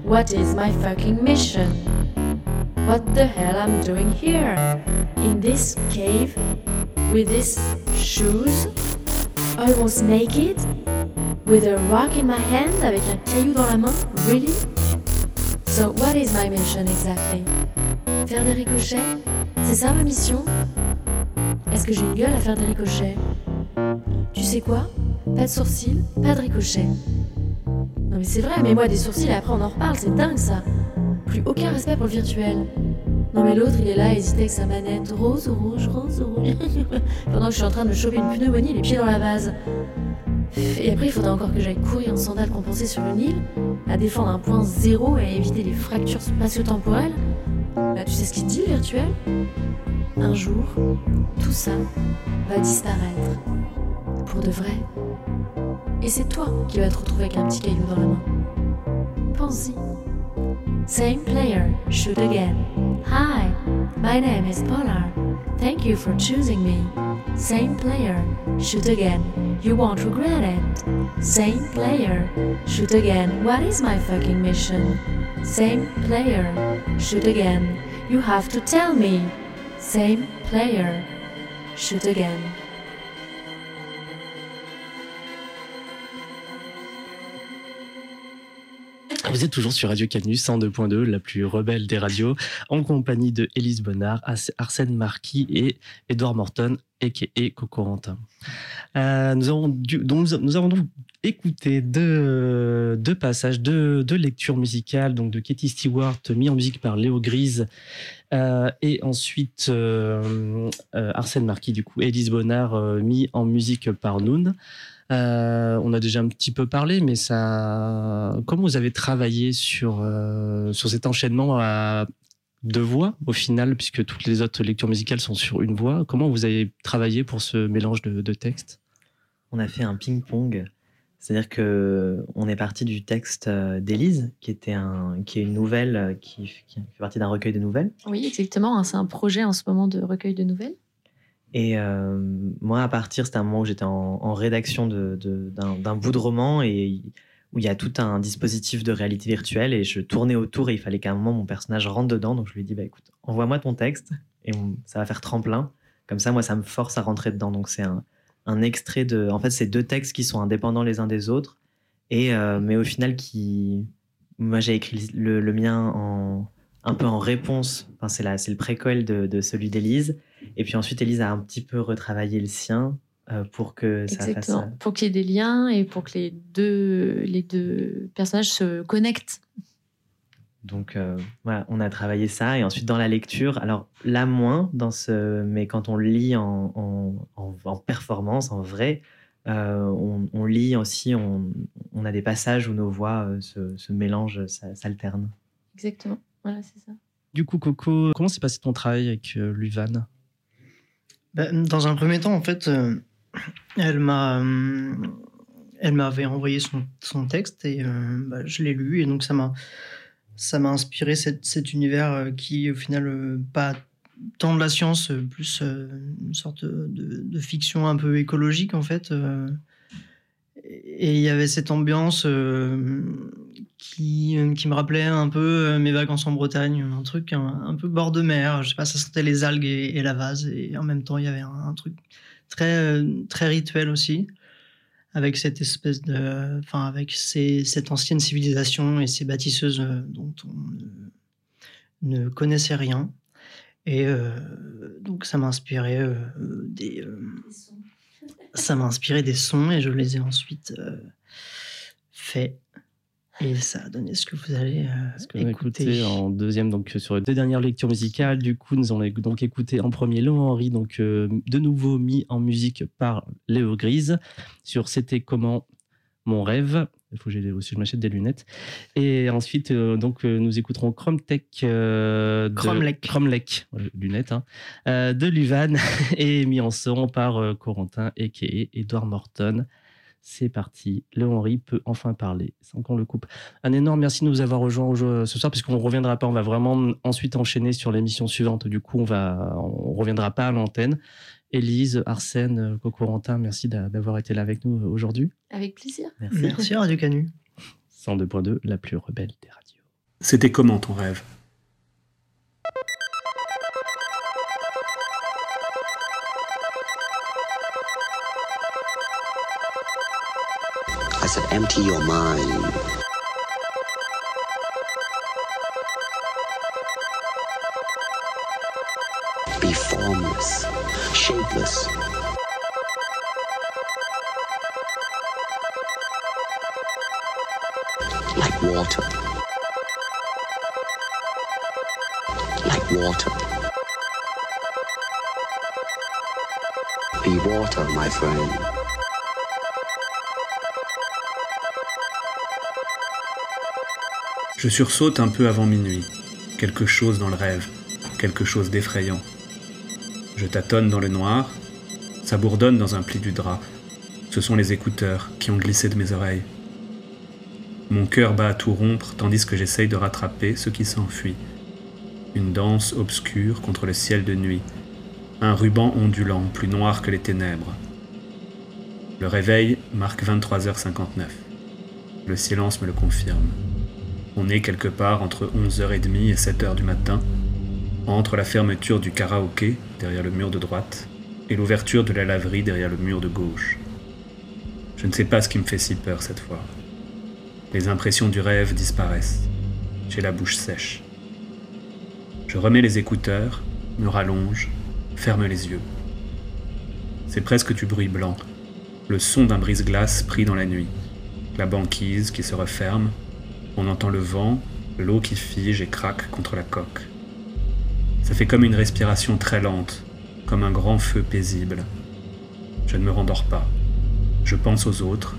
What is my fucking mission? What the hell I'm doing here? In this cave? With these shoes? Almost naked? With a rock in my hand? Avec un caillou dans la main? Really? So what is my mission exactly? Faire des ricochets? C'est ça ma mission? Est-ce que j'ai une gueule à faire des ricochets? Tu sais quoi? Pas de sourcils, pas de ricochets. Non mais c'est vrai, mais moi des sourcils et après on en reparle, c'est dingue ça. Plus aucun respect pour le virtuel. Non mais l'autre il est là, hésité avec sa manette, rose ou rouge, rose ou rouge. [LAUGHS] Pendant que je suis en train de choper une pneumonie, les pieds dans la vase. Et après il faudra encore que j'aille courir en sandales compensées sur le Nil, à défendre un point zéro et à éviter les fractures spatio-temporelles. Bah tu sais ce qu'il dit virtuel Un jour, tout ça va disparaître. Pour de vrai. Et c'est toi qui vas te retrouver avec un petit caillou dans la main. Pense-y. Same player, shoot again. Hi, my name is Polar. Thank you for choosing me. Same player, shoot again. You won't regret it. Same player, shoot again. What is my fucking mission? Same player, shoot again. You have to tell me. Same player, shoot again. Vous êtes toujours sur Radio Canus 102.2, la plus rebelle des radios, en compagnie de Élise Bonnard, Arsène Marquis et Edouard Morton, et Cocorantin. Euh, nous, avons donc, nous avons donc écouté deux, passages, deux, deux, lectures musicales donc de Katie Stewart, mis en musique par Léo Grise, euh, et ensuite euh, euh, Arsène Marquis, du coup, Élise Bonnard, euh, mis en musique par Noon. Euh, on a déjà un petit peu parlé, mais ça, comment vous avez travaillé sur, euh, sur cet enchaînement à deux voix au final, puisque toutes les autres lectures musicales sont sur une voix? Comment vous avez travaillé pour ce mélange de, de textes? On a fait un ping-pong. C'est-à-dire que on est parti du texte euh, d'Élise, qui était un, qui est une nouvelle qui, qui fait partie d'un recueil de nouvelles. Oui, exactement. C'est un projet en ce moment de recueil de nouvelles. Et euh, moi, à partir, c'était un moment où j'étais en, rédaction d'un bout de roman et où il y a tout un dispositif de réalité virtuelle et je tournais autour et il fallait qu'à un moment mon personnage rentre dedans. Donc je lui dit, bah écoute, envoie-moi ton texte et ça va faire tremplin. Comme ça, moi, ça me force à rentrer dedans. Donc c'est un, extrait de. En fait, c'est deux textes qui sont indépendants les uns des autres, et euh, mais au final qui. Moi, j'ai écrit le, le, mien en un peu en réponse. Enfin, c'est le préquel de, de celui d'Élise. Et puis ensuite, Élise a un petit peu retravaillé le sien euh, pour que ça Exactement. fasse. Pour qu'il y ait des liens et pour que les deux, les deux personnages se connectent. Donc voilà, on a travaillé ça et ensuite dans la lecture, alors là moins dans ce, mais quand on lit en, en, performance, en vrai, on, lit aussi, on, on, a des passages où nos voix se, se mélangent, s'alternent. Exactement, voilà, c'est ça. Du coup, Coco, comment s'est passé ton travail avec Luvan? Bah, Dans un premier temps, en fait, elle m'a elle m'avait envoyé son, texte et bah, je l'ai lu et donc ça m'a ça m'a inspiré cet, univers euh, qui, au final, euh, pas tant de la science, euh, plus une sorte de, fiction un peu écologique, en fait. Et il y avait cette ambiance qui, qui me rappelait un peu mes vacances en Bretagne, un truc un, peu bord de mer. Je sais pas, ça sentait les algues et, la vase. Et en même temps, il y avait un, truc très, très rituel aussi avec cette espèce de, enfin avec cette ancienne civilisation et ces bâtisseuses euh, dont on ne, connaissait rien. Et euh, donc ça m'a inspiré euh, des, ça m'a inspiré des sons et je les ai ensuite faits et ça a donné ce que vous allez euh, écouter. en deuxième, donc sur les deux dernières lectures musicales. Du coup, nous allons donc écouté en premier Léon Henry, donc euh, de nouveau mis en musique par Léo Grise sur C'était comment mon rêve. Il faut que j'ai aussi je m'achète des lunettes. Et ensuite, euh, donc nous écouterons Chrome Tech de Cromlech, lunettes hein, de Luvan [LAUGHS] et mis en son par Corentin et Edouard Morton. C'est parti. Le Henry peut enfin parler sans qu'on le coupe. Un énorme merci de nous avoir rejoints ce soir, puisqu'on ne reviendra pas. On va vraiment ensuite enchaîner sur l'émission suivante. Du coup, on va, on reviendra pas à l'antenne. Élise, Arsène, Cocorentin, merci d'avoir été là avec nous aujourd'hui. Avec plaisir. Merci, merci Radio Canu. 102.2, la plus rebelle des radios. C'était comment ton rêve? Empty your mind. Be formless, shapeless. Like water. Like water. Be water, my friend. Je sursaute un peu avant minuit. Quelque chose dans le rêve, quelque chose d'effrayant. Je tâtonne dans le noir, ça bourdonne dans un pli du drap. Ce sont les écouteurs qui ont glissé de mes oreilles. Mon cœur bat à tout rompre tandis que j'essaye de rattraper ce qui s'enfuit. Une danse obscure contre le ciel de nuit. Un ruban ondulant plus noir que les ténèbres. Le réveil marque 23h59. Le silence me le confirme. On est quelque part entre 11h30 et 7h du matin, entre la fermeture du karaoké derrière le mur de droite et l'ouverture de la laverie derrière le mur de gauche. Je ne sais pas ce qui me fait si peur cette fois. Les impressions du rêve disparaissent. J'ai la bouche sèche. Je remets les écouteurs, me rallonge, ferme les yeux. C'est presque du bruit blanc, le son d'un brise-glace pris dans la nuit, la banquise qui se referme, on entend le vent, l'eau qui fige et craque contre la coque. Ça fait comme une respiration très lente, comme un grand feu paisible. Je ne me rendors pas. Je pense aux autres,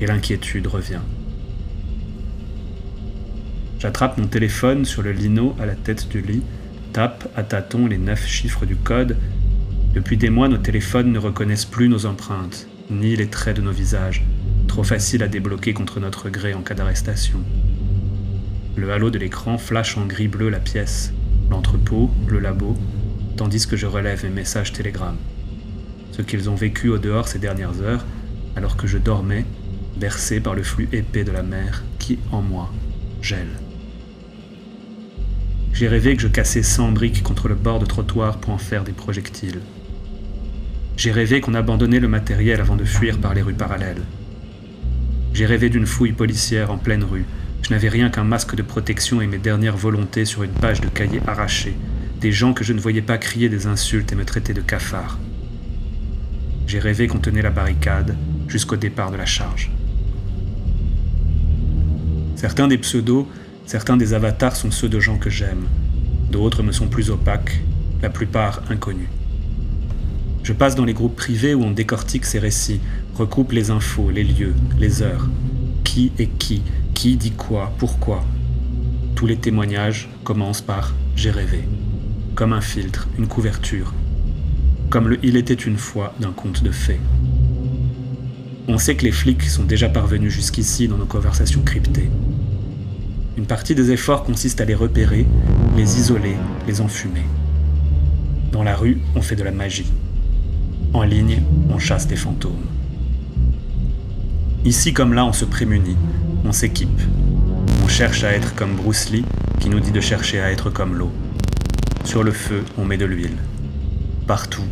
et l'inquiétude revient. J'attrape mon téléphone sur le lino à la tête du lit, tape à tâtons les neuf chiffres du code. Depuis des mois, nos téléphones ne reconnaissent plus nos empreintes, ni les traits de nos visages trop facile à débloquer contre notre gré en cas d'arrestation. Le halo de l'écran flash en gris-bleu la pièce, l'entrepôt, le labo, tandis que je relève mes messages télégrammes. Ce qu'ils ont vécu au dehors ces dernières heures, alors que je dormais, bercé par le flux épais de la mer qui, en moi, gèle. J'ai rêvé que je cassais 100 briques contre le bord de trottoir pour en faire des projectiles. J'ai rêvé qu'on abandonnait le matériel avant de fuir par les rues parallèles. J'ai rêvé d'une fouille policière en pleine rue. Je n'avais rien qu'un masque de protection et mes dernières volontés sur une page de cahier arrachée. Des gens que je ne voyais pas crier des insultes et me traiter de cafard. J'ai rêvé qu'on tenait la barricade jusqu'au départ de la charge. Certains des pseudos Certains des avatars sont ceux de gens que j'aime, d'autres me sont plus opaques, la plupart inconnus. Je passe dans les groupes privés où on décortique ces récits, recoupe les infos, les lieux, les heures. Qui est qui? Qui dit quoi? Pourquoi? Tous les témoignages commencent par J'ai rêvé. Comme un filtre, une couverture. Comme le Il était une fois d'un conte de fées. On sait que les flics sont déjà parvenus jusqu'ici dans nos conversations cryptées. Une partie des efforts consiste à les repérer, les isoler, les enfumer. Dans la rue, on fait de la magie. En ligne, on chasse des fantômes. Ici comme là, on se prémunit, on s'équipe. On cherche à être comme Bruce Lee, qui nous dit de chercher à être comme l'eau. Sur le feu, on met de l'huile. Partout,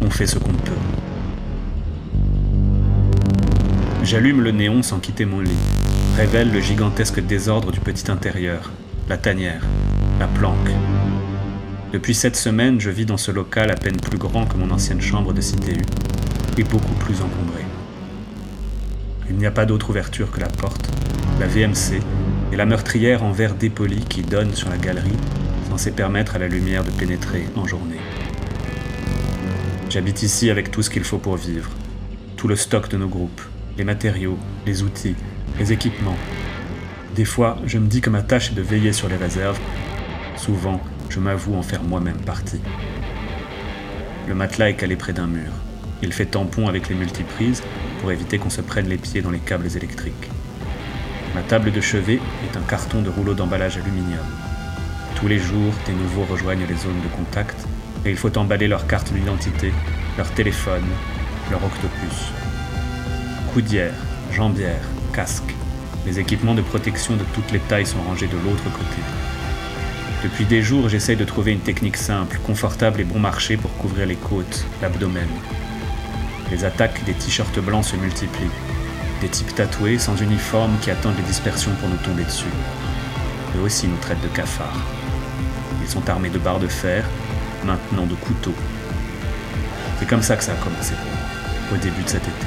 on fait ce qu'on peut. J'allume le néon sans quitter mon lit, révèle le gigantesque désordre du petit intérieur, la tanière, la planque. Depuis cette semaine, je vis dans ce local à peine plus grand que mon ancienne chambre de Cité U, et beaucoup plus encombré. Il n'y a pas d'autre ouverture que la porte, la VMC et la meurtrière en verre dépoli qui donne sur la galerie, censée permettre à la lumière de pénétrer en journée. J'habite ici avec tout ce qu'il faut pour vivre, tout le stock de nos groupes, les matériaux, les outils, les équipements. Des fois, je me dis que ma tâche est de veiller sur les réserves. Souvent, je m'avoue en faire moi-même partie. Le matelas est calé près d'un mur. Il fait tampon avec les multiprises pour éviter qu'on se prenne les pieds dans les câbles électriques. Ma table de chevet est un carton de rouleau d'emballage aluminium. Tous les jours, des nouveaux rejoignent les zones de contact et il faut emballer leur carte d'identité, leur téléphone, leur octopus coudières, jambières, casques. Les équipements de protection de toutes les tailles sont rangés de l'autre côté. Depuis des jours, j'essaye de trouver une technique simple, confortable et bon marché pour couvrir les côtes, l'abdomen. Les attaques des t-shirts blancs se multiplient. Des types tatoués, sans uniforme, qui attendent les dispersions pour nous tomber dessus. Eux aussi nous traitent de cafards. Ils sont armés de barres de fer, maintenant de couteaux. C'est comme ça que ça a commencé pour moi, au début de cet été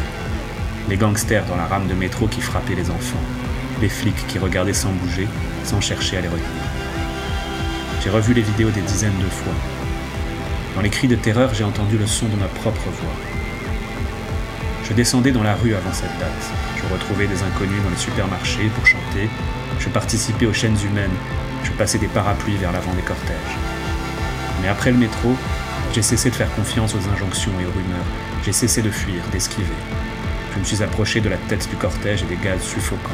les gangsters dans la rame de métro qui frappaient les enfants, les flics qui regardaient sans bouger, sans chercher à les retenir. J'ai revu les vidéos des dizaines de fois. Dans les cris de terreur, j'ai entendu le son de ma propre voix. Je descendais dans la rue avant cette date. Je retrouvais des inconnus dans les supermarchés pour chanter. Je participais aux chaînes humaines. Je passais des parapluies vers l'avant des cortèges. Mais après le métro, j'ai cessé de faire confiance aux injonctions et aux rumeurs. J'ai cessé de fuir, d'esquiver. Je me suis approché de la tête du cortège et des gaz suffocants,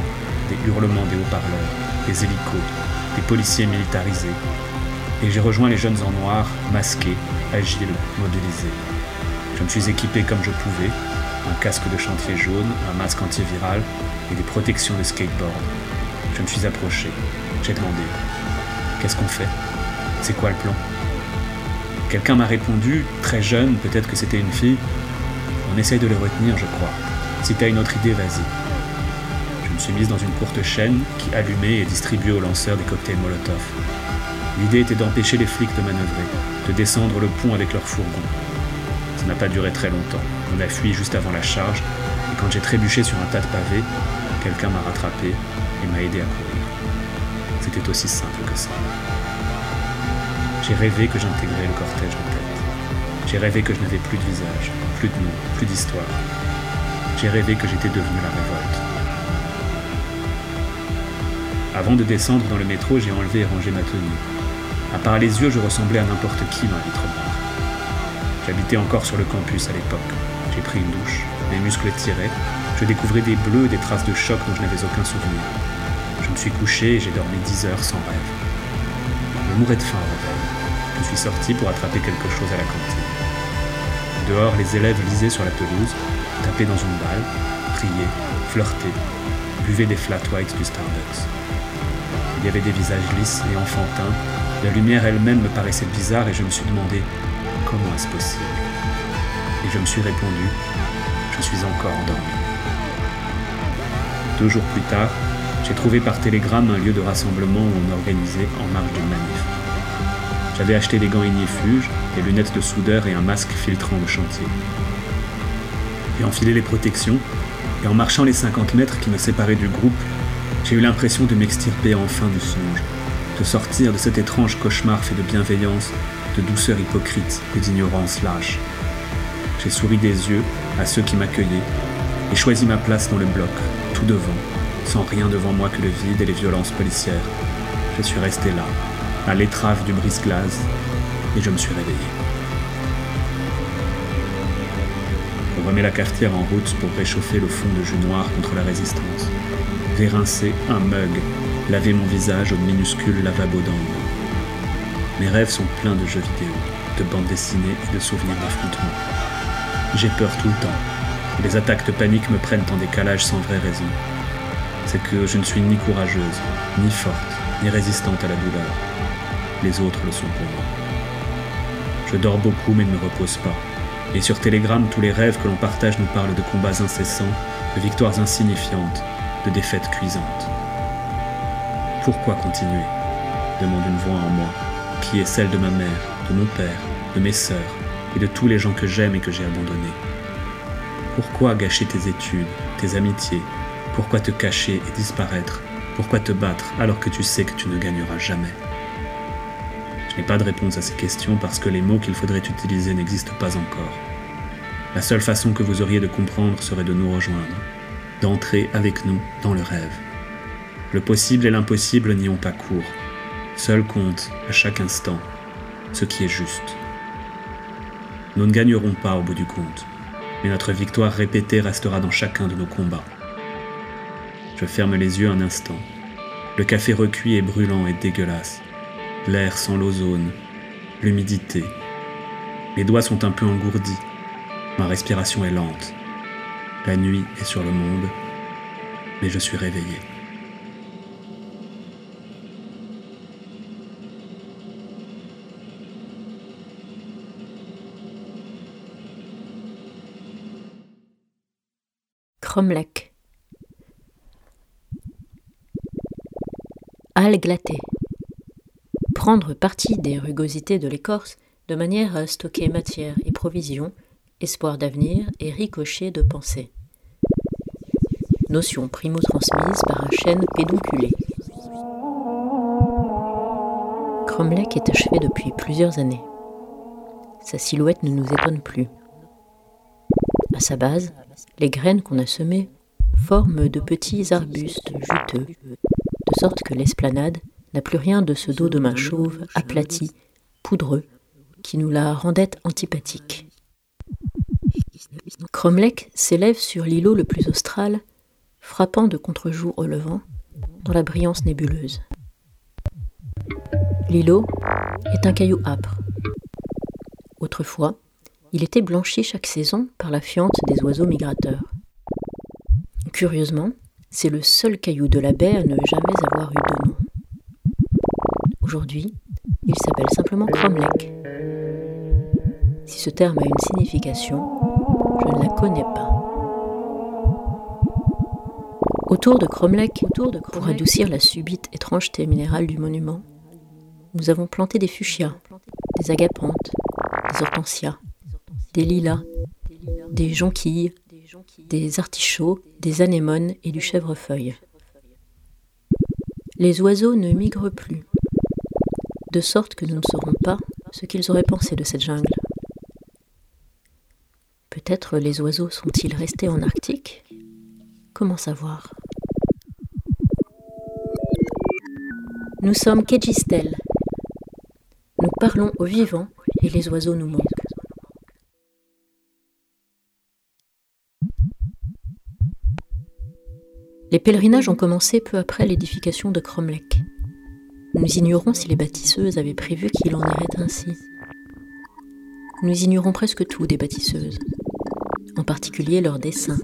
des hurlements des haut-parleurs, des hélicos, des policiers militarisés. Et j'ai rejoint les jeunes en noir, masqués, agiles, mobilisés. Je me suis équipé comme je pouvais, un casque de chantier jaune, un masque antiviral et des protections de skateboard. Je me suis approché, j'ai demandé Qu'est-ce qu'on fait? C'est quoi le plan? Quelqu'un m'a répondu, très jeune, peut-être que c'était une fille On essaye de les retenir, je crois. Si t'as une autre idée, vas-y. Je me suis mise dans une courte chaîne qui allumait et distribuait aux lanceurs des cocktails Molotov. L'idée était d'empêcher les flics de manœuvrer, de descendre le pont avec leur fourgon. Ça n'a pas duré très longtemps. On a fui juste avant la charge, et quand j'ai trébuché sur un tas de pavés, quelqu'un m'a rattrapé et m'a aidé à courir. C'était aussi simple que ça. J'ai rêvé que j'intégrais le cortège en tête. J'ai rêvé que je n'avais plus de visage, plus de nom, plus d'histoire, j'ai rêvé que j'étais devenu la révolte. Avant de descendre dans le métro, j'ai enlevé et rangé ma tenue. À part les yeux, je ressemblais à n'importe qui dans la vitre. J'habitais encore sur le campus à l'époque. J'ai pris une douche, mes muscles tiraient, je découvrais des bleus et des traces de choc dont je n'avais aucun souvenir. Je me suis couché et j'ai dormi dix heures sans rêve. Je mourais de faim au Je suis sorti pour attraper quelque chose à la cantine. Dehors, les élèves lisaient sur la pelouse, tapaient dans une balle, priaient, flirtaient, buvaient des flat whites du Starbucks. Il y avait des visages lisses et enfantins. La lumière elle-même me paraissait bizarre et je me suis demandé comment est-ce possible? Je me suis répondu, je suis encore endormi. Deux jours plus tard, j'ai trouvé par télégramme un lieu de rassemblement où on organisait en marge d'une manif. J'avais acheté des gants ignifuges, des lunettes de soudeur et un masque filtrant le chantier. J'ai enfilé les protections, et en marchant les 50 mètres qui me séparaient du groupe, J'ai eu l'impression de m'extirper enfin du songe, de sortir de cet étrange cauchemar fait de bienveillance, de douceur hypocrite et d'ignorance lâche. J'ai souri des yeux à ceux qui m'accueillaient et choisi ma place dans le bloc, tout devant, sans rien devant moi que le vide et les violences policières. Je suis resté là, à l'étrave du brise-glace, et je me suis réveillé. On remet la cafetière en route pour réchauffer le fond de jus noir contre la résistance. Vérincer un mug, laver mon visage au minuscule lavabo d'ambre. Mes rêves sont pleins de jeux vidéo, de bandes dessinées et de souvenirs d'affrontements. J'ai peur tout le temps. Les attaques de panique me prennent en décalage sans vraie raison. C'est que je ne suis ni courageuse, ni forte, ni résistante à la douleur. Les autres le sont pour moi. Je dors beaucoup mais ne me repose pas. Et sur Telegram, tous les rêves que l'on partage nous parlent de combats incessants, de victoires insignifiantes, de défaites cuisantes. Pourquoi continuer? demande une voix en moi, qui est celle de ma mère, de mon père, de mes sœurs et de tous les gens que j'aime et que j'ai abandonnés. Pourquoi gâcher tes études, tes amitiés? Pourquoi te cacher et disparaître? Pourquoi te battre alors que tu sais que tu ne gagneras jamais? Je n'ai pas de réponse à ces questions parce que les mots qu'il faudrait utiliser n'existent pas encore. La seule façon que vous auriez de comprendre serait de nous rejoindre, d'entrer avec nous dans le rêve. Le possible et l'impossible n'y ont pas cours. Seul compte, à chaque instant, ce qui est juste. Nous ne gagnerons pas au bout du compte, mais notre victoire répétée restera dans chacun de nos combats. Je ferme les yeux un instant. Le café recuit est brûlant et dégueulasse. L'air sans l'ozone, l'humidité. Mes doigts sont un peu engourdis. Ma respiration est lente. La nuit est sur le monde, mais je suis réveillé. Cromlech. Al. Prendre parti des rugosités de l'écorce de manière à stocker matière et provisions, espoir d'avenir et ricochet de pensée. Notion primo-transmise par un chêne pédonculé. Cromlech est achevé depuis plusieurs années. Sa silhouette ne nous étonne plus. À sa base, les graines qu'on a semées forment de petits arbustes juteux, de sorte que l'esplanade n'a plus rien de ce dos de main chauve, aplati, poudreux, qui nous la rendait antipathique. Cromlech s'élève sur l'îlot le plus austral, frappant de contre-jour au levant, dans la brillance nébuleuse. L'îlot est un caillou âpre. Autrefois, il était blanchi chaque saison par la fiente des oiseaux migrateurs. Curieusement, c'est le seul caillou de la baie à ne jamais avoir eu de nom. Aujourd'hui, il s'appelle simplement Cromlech. Si ce terme a une signification, je ne la connais pas. Autour de Cromlech, pour adoucir la subite étrangeté minérale du monument, nous avons planté des fuchsias, des agapantes, des hortensias, des lilas, des jonquilles, des artichauts, des anémones et du chèvrefeuille. Les oiseaux ne migrent plus, de sorte que nous ne saurons pas ce qu'ils auraient pensé de cette jungle. Peut-être les oiseaux sont-ils restés en Arctique? Comment savoir? Nous sommes Kegistel. Nous parlons aux vivants et les oiseaux nous manquent. Les pèlerinages ont commencé peu après l'édification de Cromlech. Nous ignorons si les bâtisseuses avaient prévu qu'il en irait ainsi. Nous ignorons presque tout des bâtisseuses, en particulier leurs dessins.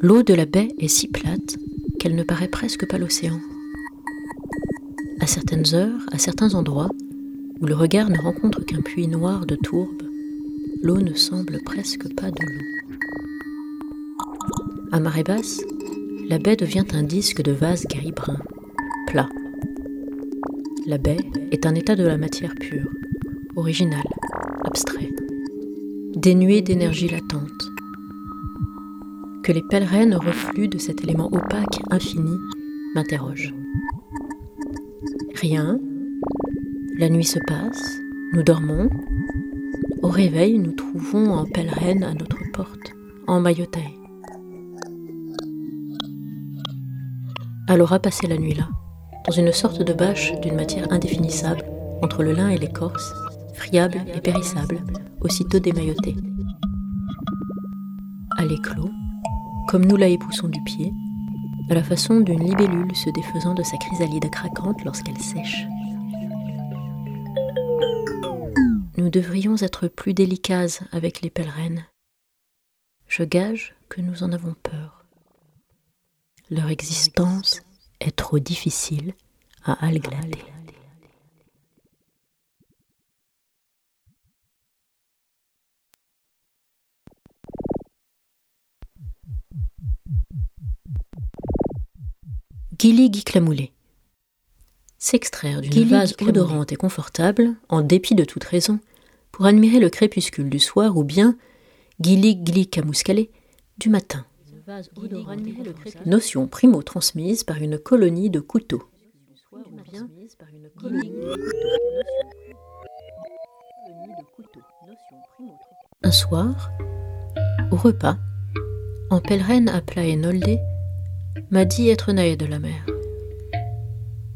L'eau de la baie est si plate qu'elle ne paraît presque pas l'océan. À certaines heures, à certains endroits, où le regard ne rencontre qu'un puits noir de tourbe, l'eau ne semble presque pas de l'eau. À marée basse, la baie devient un disque de vase gris-brun, plat. La baie est un état de la matière pure, original, abstrait. dénuée d'énergie latente. Que les pèlerins reflux de cet élément opaque infini m'interrogent. Rien. La nuit se passe, nous dormons. Au réveil, nous trouvons un pèlerin à notre porte, en maillotaille. Alors a passé la nuit là, dans une sorte de bâche d'une matière indéfinissable, entre le lin et l'écorce, friable et périssable, aussitôt démailloté. À l'éclos, comme nous la époussons du pied, à la façon d'une libellule se défaisant de sa chrysalide craquante lorsqu'elle sèche. Devrions être plus délicats avec les pèlerins. Je gage que nous en avons peur. Leur existence est trop difficile à alglader. Gilly Guiclamoulé. S'extraire d'une vase odorante et confortable, en dépit de toute raison, pour admirer le crépuscule du soir ou bien Gilly Glicamouscalé du matin. Notion primo-transmise par une colonie de couteaux. Un soir, au repas, en pèlerin à noldé, m'a dit être naïe de la mer.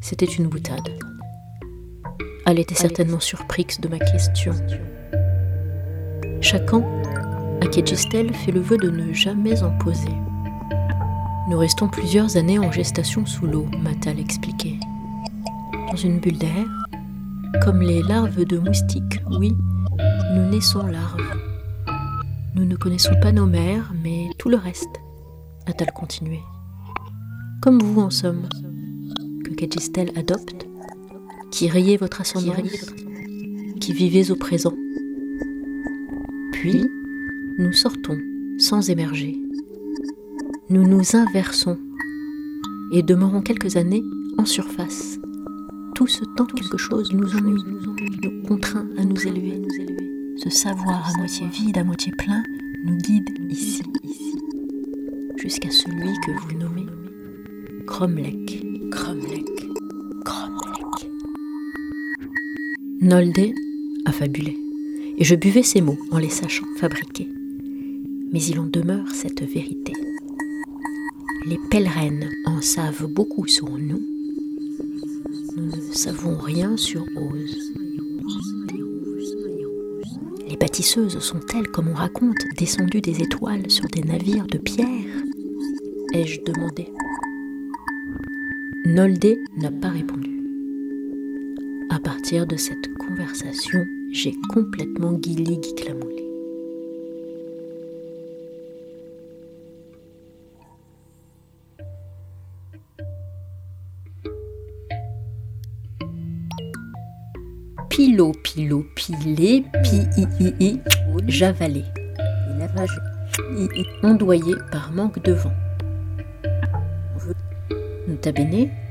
C'était une boutade. Elle était certainement surprise de ma question. Chacun, à Kedgistel, fait le vœu de ne jamais en poser. Nous restons plusieurs années en gestation sous l'eau, m'a-t-elle expliqué. Dans une bulle d'air, comme les larves de moustiques, oui, nous naissons larves. Nous ne connaissons pas nos mères, mais tout le reste, a-t-elle continué comme vous en somme, que Kedgistel adopte, qui rayez votre ascendance, qui vivez au présent. Puis, nous sortons sans émerger. Nous nous inversons et demeurons quelques années en surface. Tout ce temps, quelque chose nous ennuie, nous contraint à nous élever. Ce savoir à moitié vide, à moitié plein, nous guide ici, jusqu'à celui que vous nommez Cromlech, Cromlech. Nolde fabulé, et je buvais ces mots en les sachant fabriquer. Mais il en demeure cette vérité. Les pèlerins en savent beaucoup sur nous. Nous ne savons rien sur Ose. Les bâtisseuses sont-elles, comme on raconte, descendues des étoiles sur des navires de pierre ai-je demandé. Noldé n'a pas répondu. À partir de cette j'ai complètement guilly guiclamoulé. Pilo, pilo, pilé, pi, i, i, i, javalé. Ondoyé par manque de vent. Nota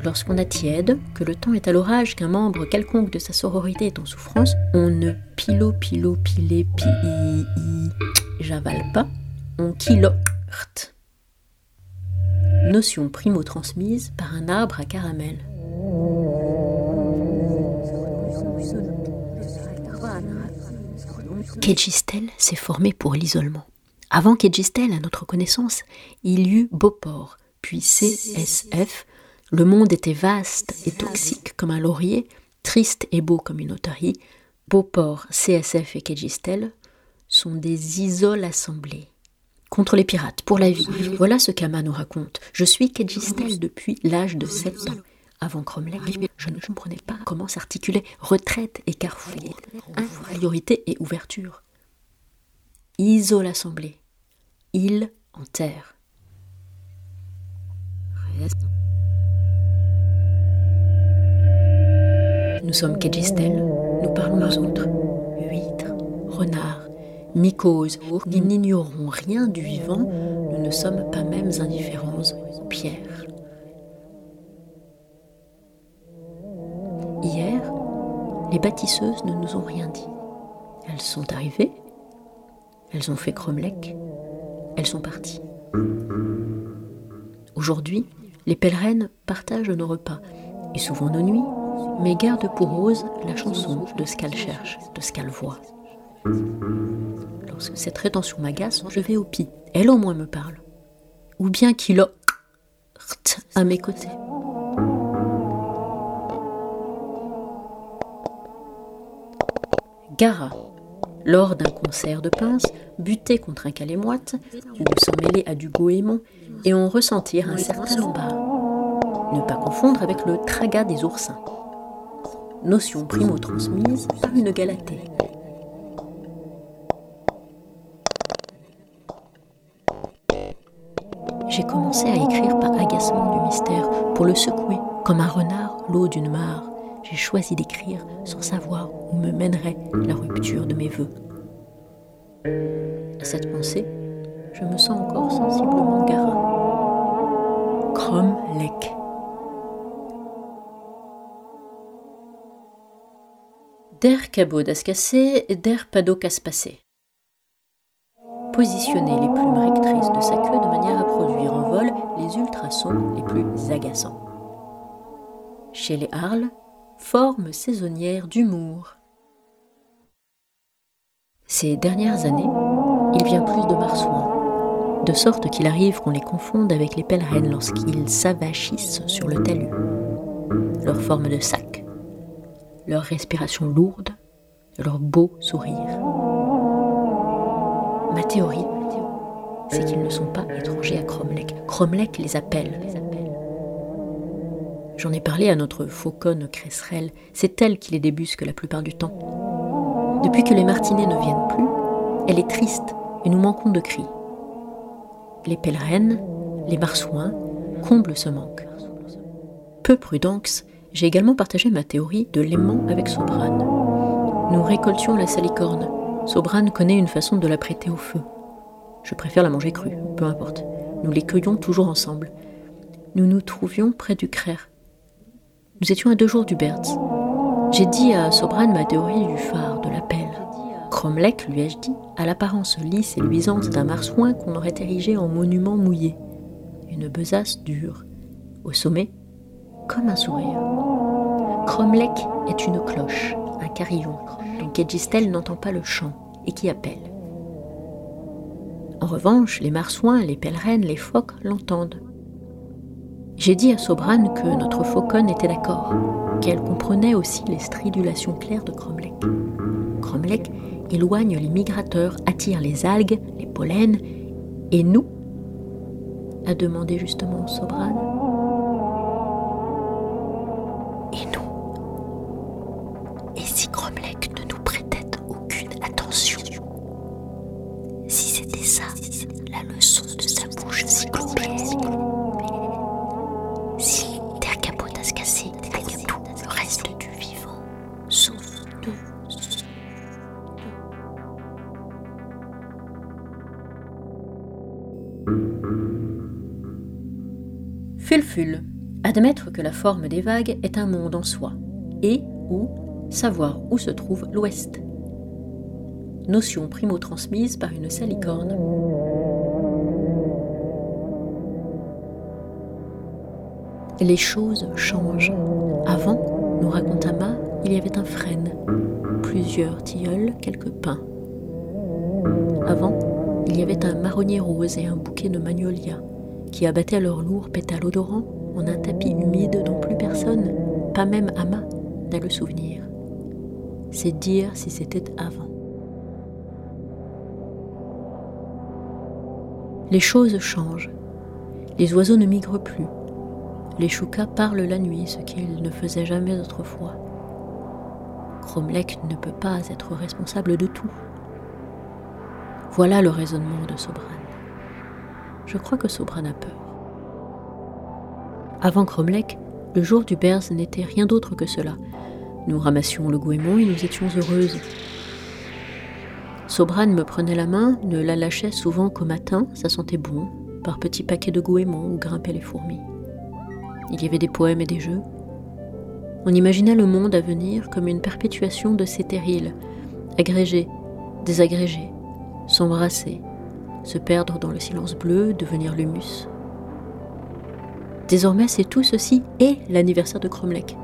lorsqu'on a tiède, que le temps est à l'orage, qu'un membre quelconque de sa sororité est en souffrance, on ne pilo pilo pilé pi j'avale pas, on kilort. Notion primo-transmise par un arbre à caramel. Kedgistel s'est formé pour l'isolement. Avant Kedgistel, à notre connaissance, il y eut Beauport, puis CSF, le monde était vaste et toxique comme un laurier, triste et beau comme une otarie. Beauport, CSF et Kedgistel sont des isoles assemblées. Contre les pirates, pour la vie. Voilà ce qu'Ama nous raconte. Je suis Kedgistel depuis l'âge de 7 ans. Avant Cromlech, je ne comprenais pas comment s'articulait retraite et carrefour, infériorité et ouverture. Isole assemblée, île en terre. Nous sommes Kedgistel, nous parlons aux autres, huîtres, renards, mycoses, nous n'ignorons rien du vivant, nous ne sommes pas mêmes indifférents aux pierres. Hier, les bâtisseuses ne nous ont rien dit. Elles sont arrivées, elles ont fait Cromlech, elles sont parties. Aujourd'hui, les pèlerines partagent nos repas. Et souvent nos nuits, mais gardent pour Rose la chanson de ce qu'elle cherche, de ce qu'elle voit. Lorsque cette rétention m'agace, je vais au pis. Elle au moins me parle. Ou bien qu'il a à mes côtés. Gara, lors d'un concert de pince, buté contre un calet moite, ou s'en mêler à du goémon, et en ressentir un certain embarras. Ne pas confondre avec le traga des oursins. Notion primo-transmise par une galatée. J'ai commencé à écrire par agacement du mystère, pour le secouer, comme un renard l'eau d'une mare. J'ai choisi d'écrire sans savoir où me mènerait la rupture de mes voeux. À cette pensée, je me sens encore sensiblement garin. Crom Der cabot d'ascassé, der pado caspacé. Positionner les plumes rectrices de sa queue de manière à produire en vol les ultrasons les plus agaçants. Chez les harles, forme saisonnière d'humour. Ces dernières années, il vient plus de marsouins, de sorte qu'il arrive qu'on les confonde avec les pèlerins lorsqu'ils s'avachissent sur le talus. Leur forme de sac, leur respiration lourde, leur beau sourire. Ma théorie, c'est qu'ils ne sont pas étrangers à Cromlech. Cromlech les appelle. J'en ai parlé à notre fauconne Cresserelle, c'est elle qui les débusque la plupart du temps. Depuis que les martinets ne viennent plus, elle est triste et nous manquons de cris. Les pèlerines, les marsouins comblent ce manque. Peu prudence, j'ai également partagé ma théorie de l'aimant avec Sobrane. Nous récoltions la salicorne. Sobrane connaît une façon de la prêter au feu. Je préfère la manger crue, peu importe. Nous les cueillions toujours ensemble. Nous nous trouvions près du Crère. Nous étions à deux jours du Bertz. J'ai dit à Sobrane ma théorie du phare, de la pelle. Cromlech, lui ai-je dit, a l'apparence lisse et luisante d'un marsouin qu'on aurait érigé en monument mouillé. Une besace dure. Au sommet, comme un sourire. Cromlech est une cloche, un carillon, dont Gedgistel n'entend pas le chant et qui appelle. En revanche, les marsouins, les pèlerines, les phoques l'entendent. J'ai dit à Sobrane que notre fauconne était d'accord, qu'elle comprenait aussi les stridulations claires de Cromlech. Cromlech éloigne les migrateurs, attire les algues, les pollens, et nous a demandé justement Sobrane. Forme des vagues est un monde en soi, et ou savoir où se trouve l'Ouest. Notion primo-transmise par une salicorne. Les choses changent. Avant, nous raconte Ama, il y avait un frêne, plusieurs tilleuls, quelques pins. Avant, il y avait un marronnier rose et un bouquet de magnolias qui abattaient leurs lourds pétales odorants un tapis humide dont plus personne, pas même Ama, n'a le souvenir. C'est dire si c'était avant. Les choses changent. Les oiseaux ne migrent plus. Les choucas parlent la nuit, ce qu'ils ne faisaient jamais autrefois. Cromlech ne peut pas être responsable de tout. Voilà le raisonnement de Sobran. Je crois que Sobran a peur. Avant Cromlech, le jour du Berz n'était rien d'autre que cela. Nous ramassions le goémon et nous étions heureuses. Sobran me prenait la main, ne la lâchait souvent qu'au matin, ça sentait bon, par petits paquets de goémons où grimpaient les fourmis. Il y avait des poèmes et des jeux. On imaginait le monde à venir comme une perpétuation de ces terrils, agrégés, désagrégés, s'embrasser, se perdre dans le silence bleu, devenir l'humus. Désormais, c'est tout ceci et l'anniversaire de Cromlech.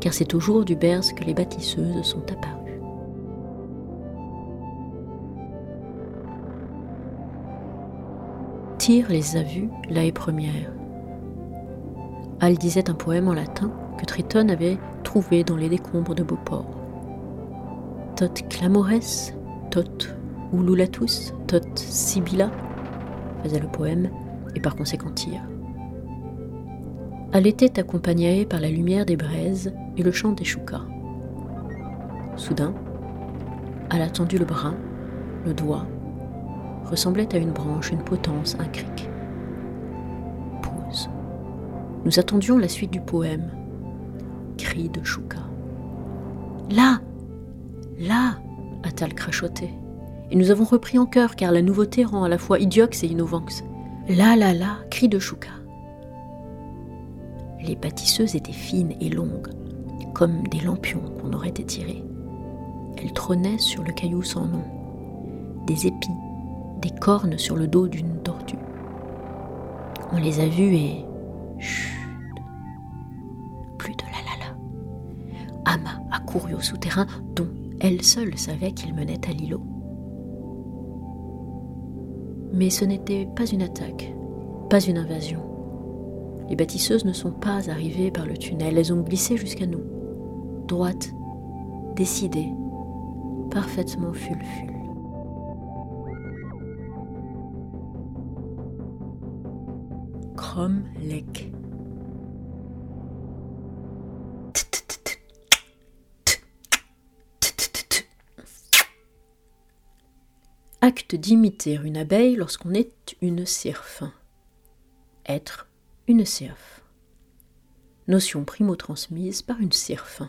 Car c'est au jour du berce que les bâtisseuses sont apparues. Tyr les a vues l'année première. Al disait un poème en latin que Triton avait trouvé dans les décombres de Beauport. Tot clamores, tot ululatus, tot sibylla, faisait le poème, et par conséquent Tyr. Elle était accompagnée par la lumière des braises et le chant des choukas. Soudain, elle a tendu le bras, le doigt, ressemblait à une branche, une potence, un cric. Pause. Nous attendions la suite du poème. Cri de chouka. Là Là a-t-elle crachoté. Et nous avons repris en chœur, car la nouveauté rend à la fois idiox et innovanx. Là, là, là, cri de chouka. Les bâtisseuses étaient fines et longues, comme des lampions qu'on aurait étirés. Elles trônaient sur le caillou sans nom, des épis, des cornes sur le dos d'une tortue. On les a vues et... Chut Plus de la la la. Ama a couru au souterrain dont elle seule savait qu'il menait à l'îlot. Mais ce n'était pas une attaque, pas une invasion. Les bâtisseuses ne sont pas arrivées par le tunnel, elles ont glissé jusqu'à nous. Droite, décidée, parfaitement fulful. Chrome Lake. Acte d'imiter une abeille lorsqu'on est une cirfe. Être une CIRF. Notion primo-transmise par une CIRF.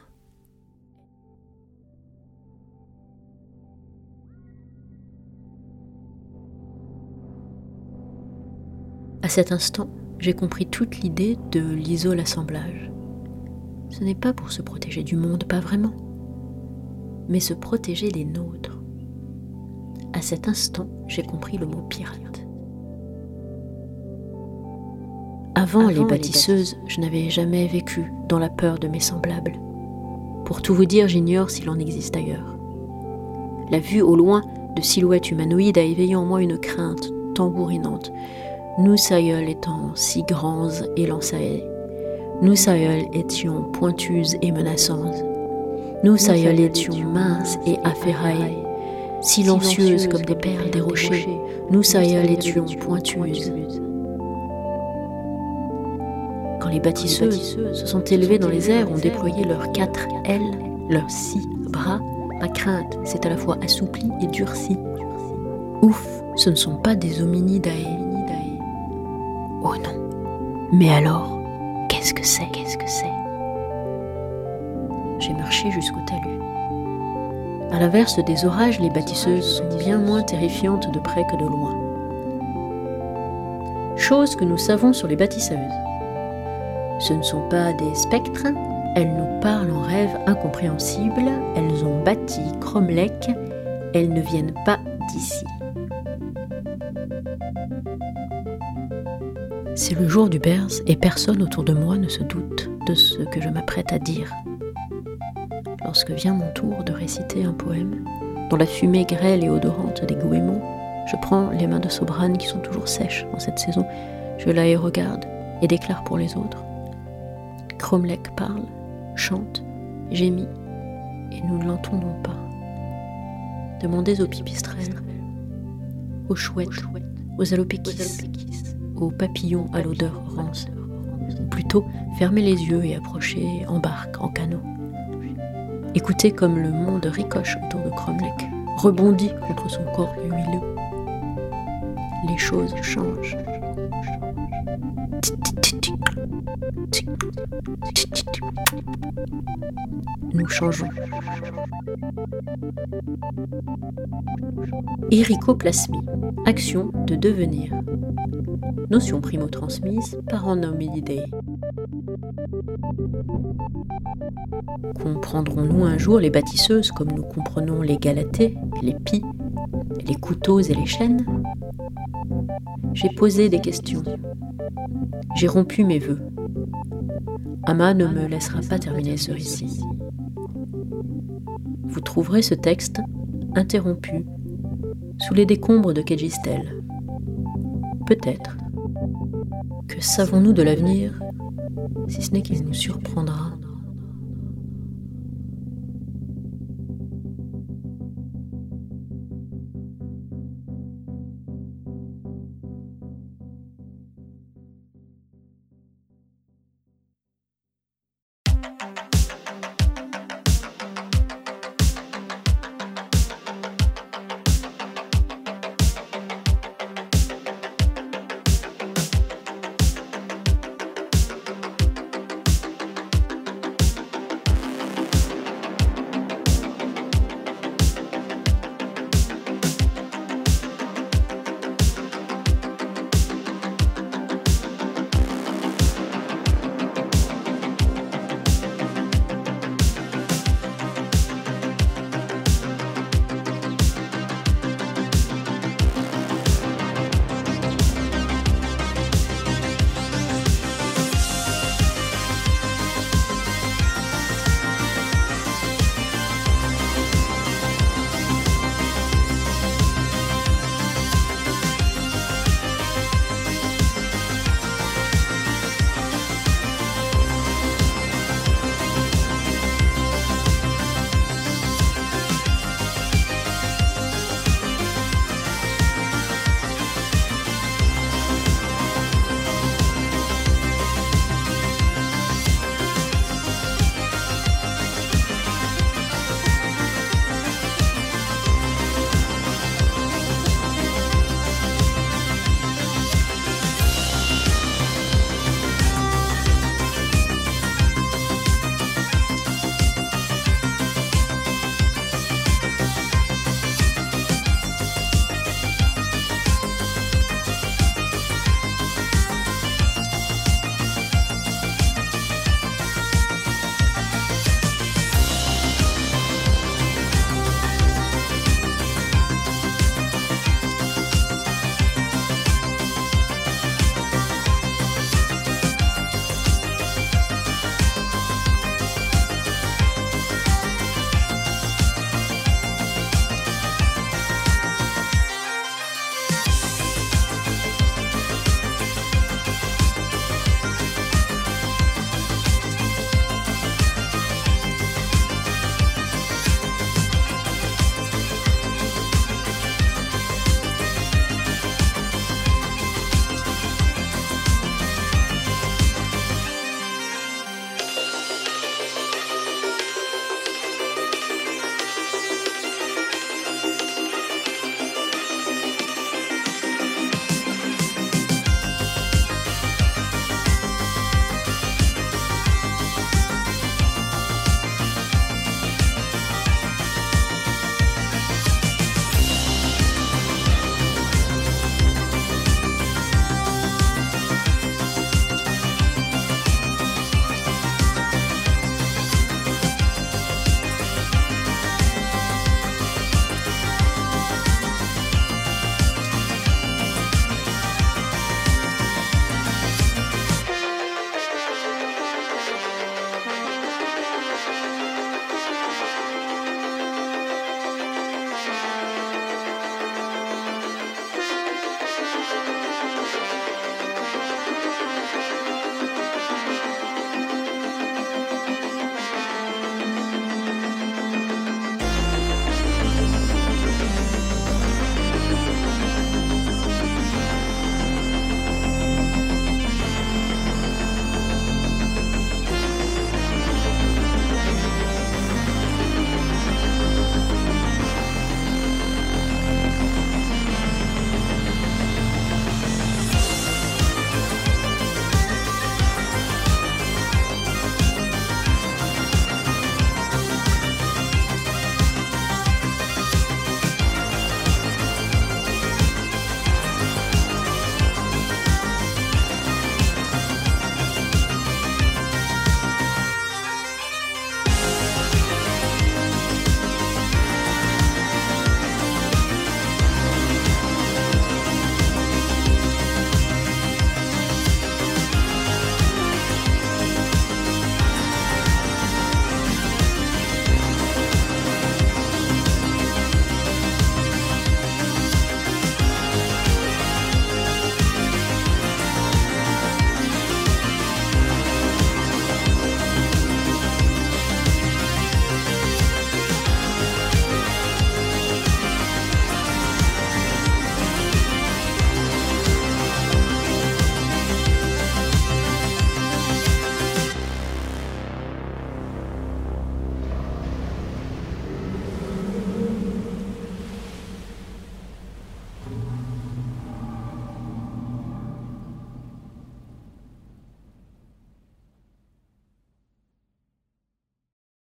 À cet instant, j'ai compris toute l'idée de l'isole-assemblage. Ce n'est pas pour se protéger du monde, pas vraiment, mais se protéger des nôtres. À cet instant, j'ai compris le mot pirate. Avant, les bâtisseuses, je n'avais jamais vécu dans la peur de mes semblables. Pour tout vous dire, j'ignore s'il en existe ailleurs. La vue au loin de silhouettes humanoïdes a éveillé en moi une crainte tambourinante. Nous aïeuls étant si grands et lançaillés, nous aïeuls étions pointues et menaçantes. Nous aïeuls étions minces et affairaillées, silencieuses comme des perles des rochers. Nous aïeuls étions pointues les bâtisseuses se sont élevées dans les airs, ont déployé leurs quatre ailes, leurs six bras, ma crainte s'est à la fois assouplie et durcie. Ouf, ce ne sont pas des hominidae. Oh non. Mais alors, qu'est-ce que c'est? Qu'est-ce que c'est? J'ai marché jusqu'au talus. À l'inverse des orages, les bâtisseuses sont bien moins terrifiantes de près que de loin. Chose que nous savons sur les bâtisseuses. Ce ne sont pas des spectres, elles nous parlent en rêve incompréhensibles, elles ont bâti Cromlech, elles ne viennent pas d'ici. C'est le jour du berce et personne autour de moi ne se doute de ce que je m'apprête à dire. Lorsque vient mon tour de réciter un poème, dans la fumée grêle et odorante des goémons, je prends les mains de Sobrane qui sont toujours sèches en cette saison, je la regarde et déclare pour les autres. Cromlech parle, chante, gémit, et nous ne l'entendons pas. Demandez aux pipistrelles, aux chouettes, aux alopéquis, aux papillons à l'odeur rance, ou plutôt fermez les yeux et approchez en barque, en canot. Écoutez comme le monde ricoche autour de Cromlech, rebondit contre son corps huileux. Les choses changent. Nous changeons. Éricoplasmie, action de devenir. Notion primo-transmise par Anna Comprendrons-nous un jour les bâtisseuses comme nous comprenons les galatées, les pies, les couteaux et les chaînes J'ai posé des questions. J'ai rompu mes vœux. Ama ne me laissera pas terminer ce récit. Vous trouverez ce texte interrompu sous les décombres de Kegistel. Peut-être. Que savons-nous de l'avenir si ce n'est qu'il nous surprendra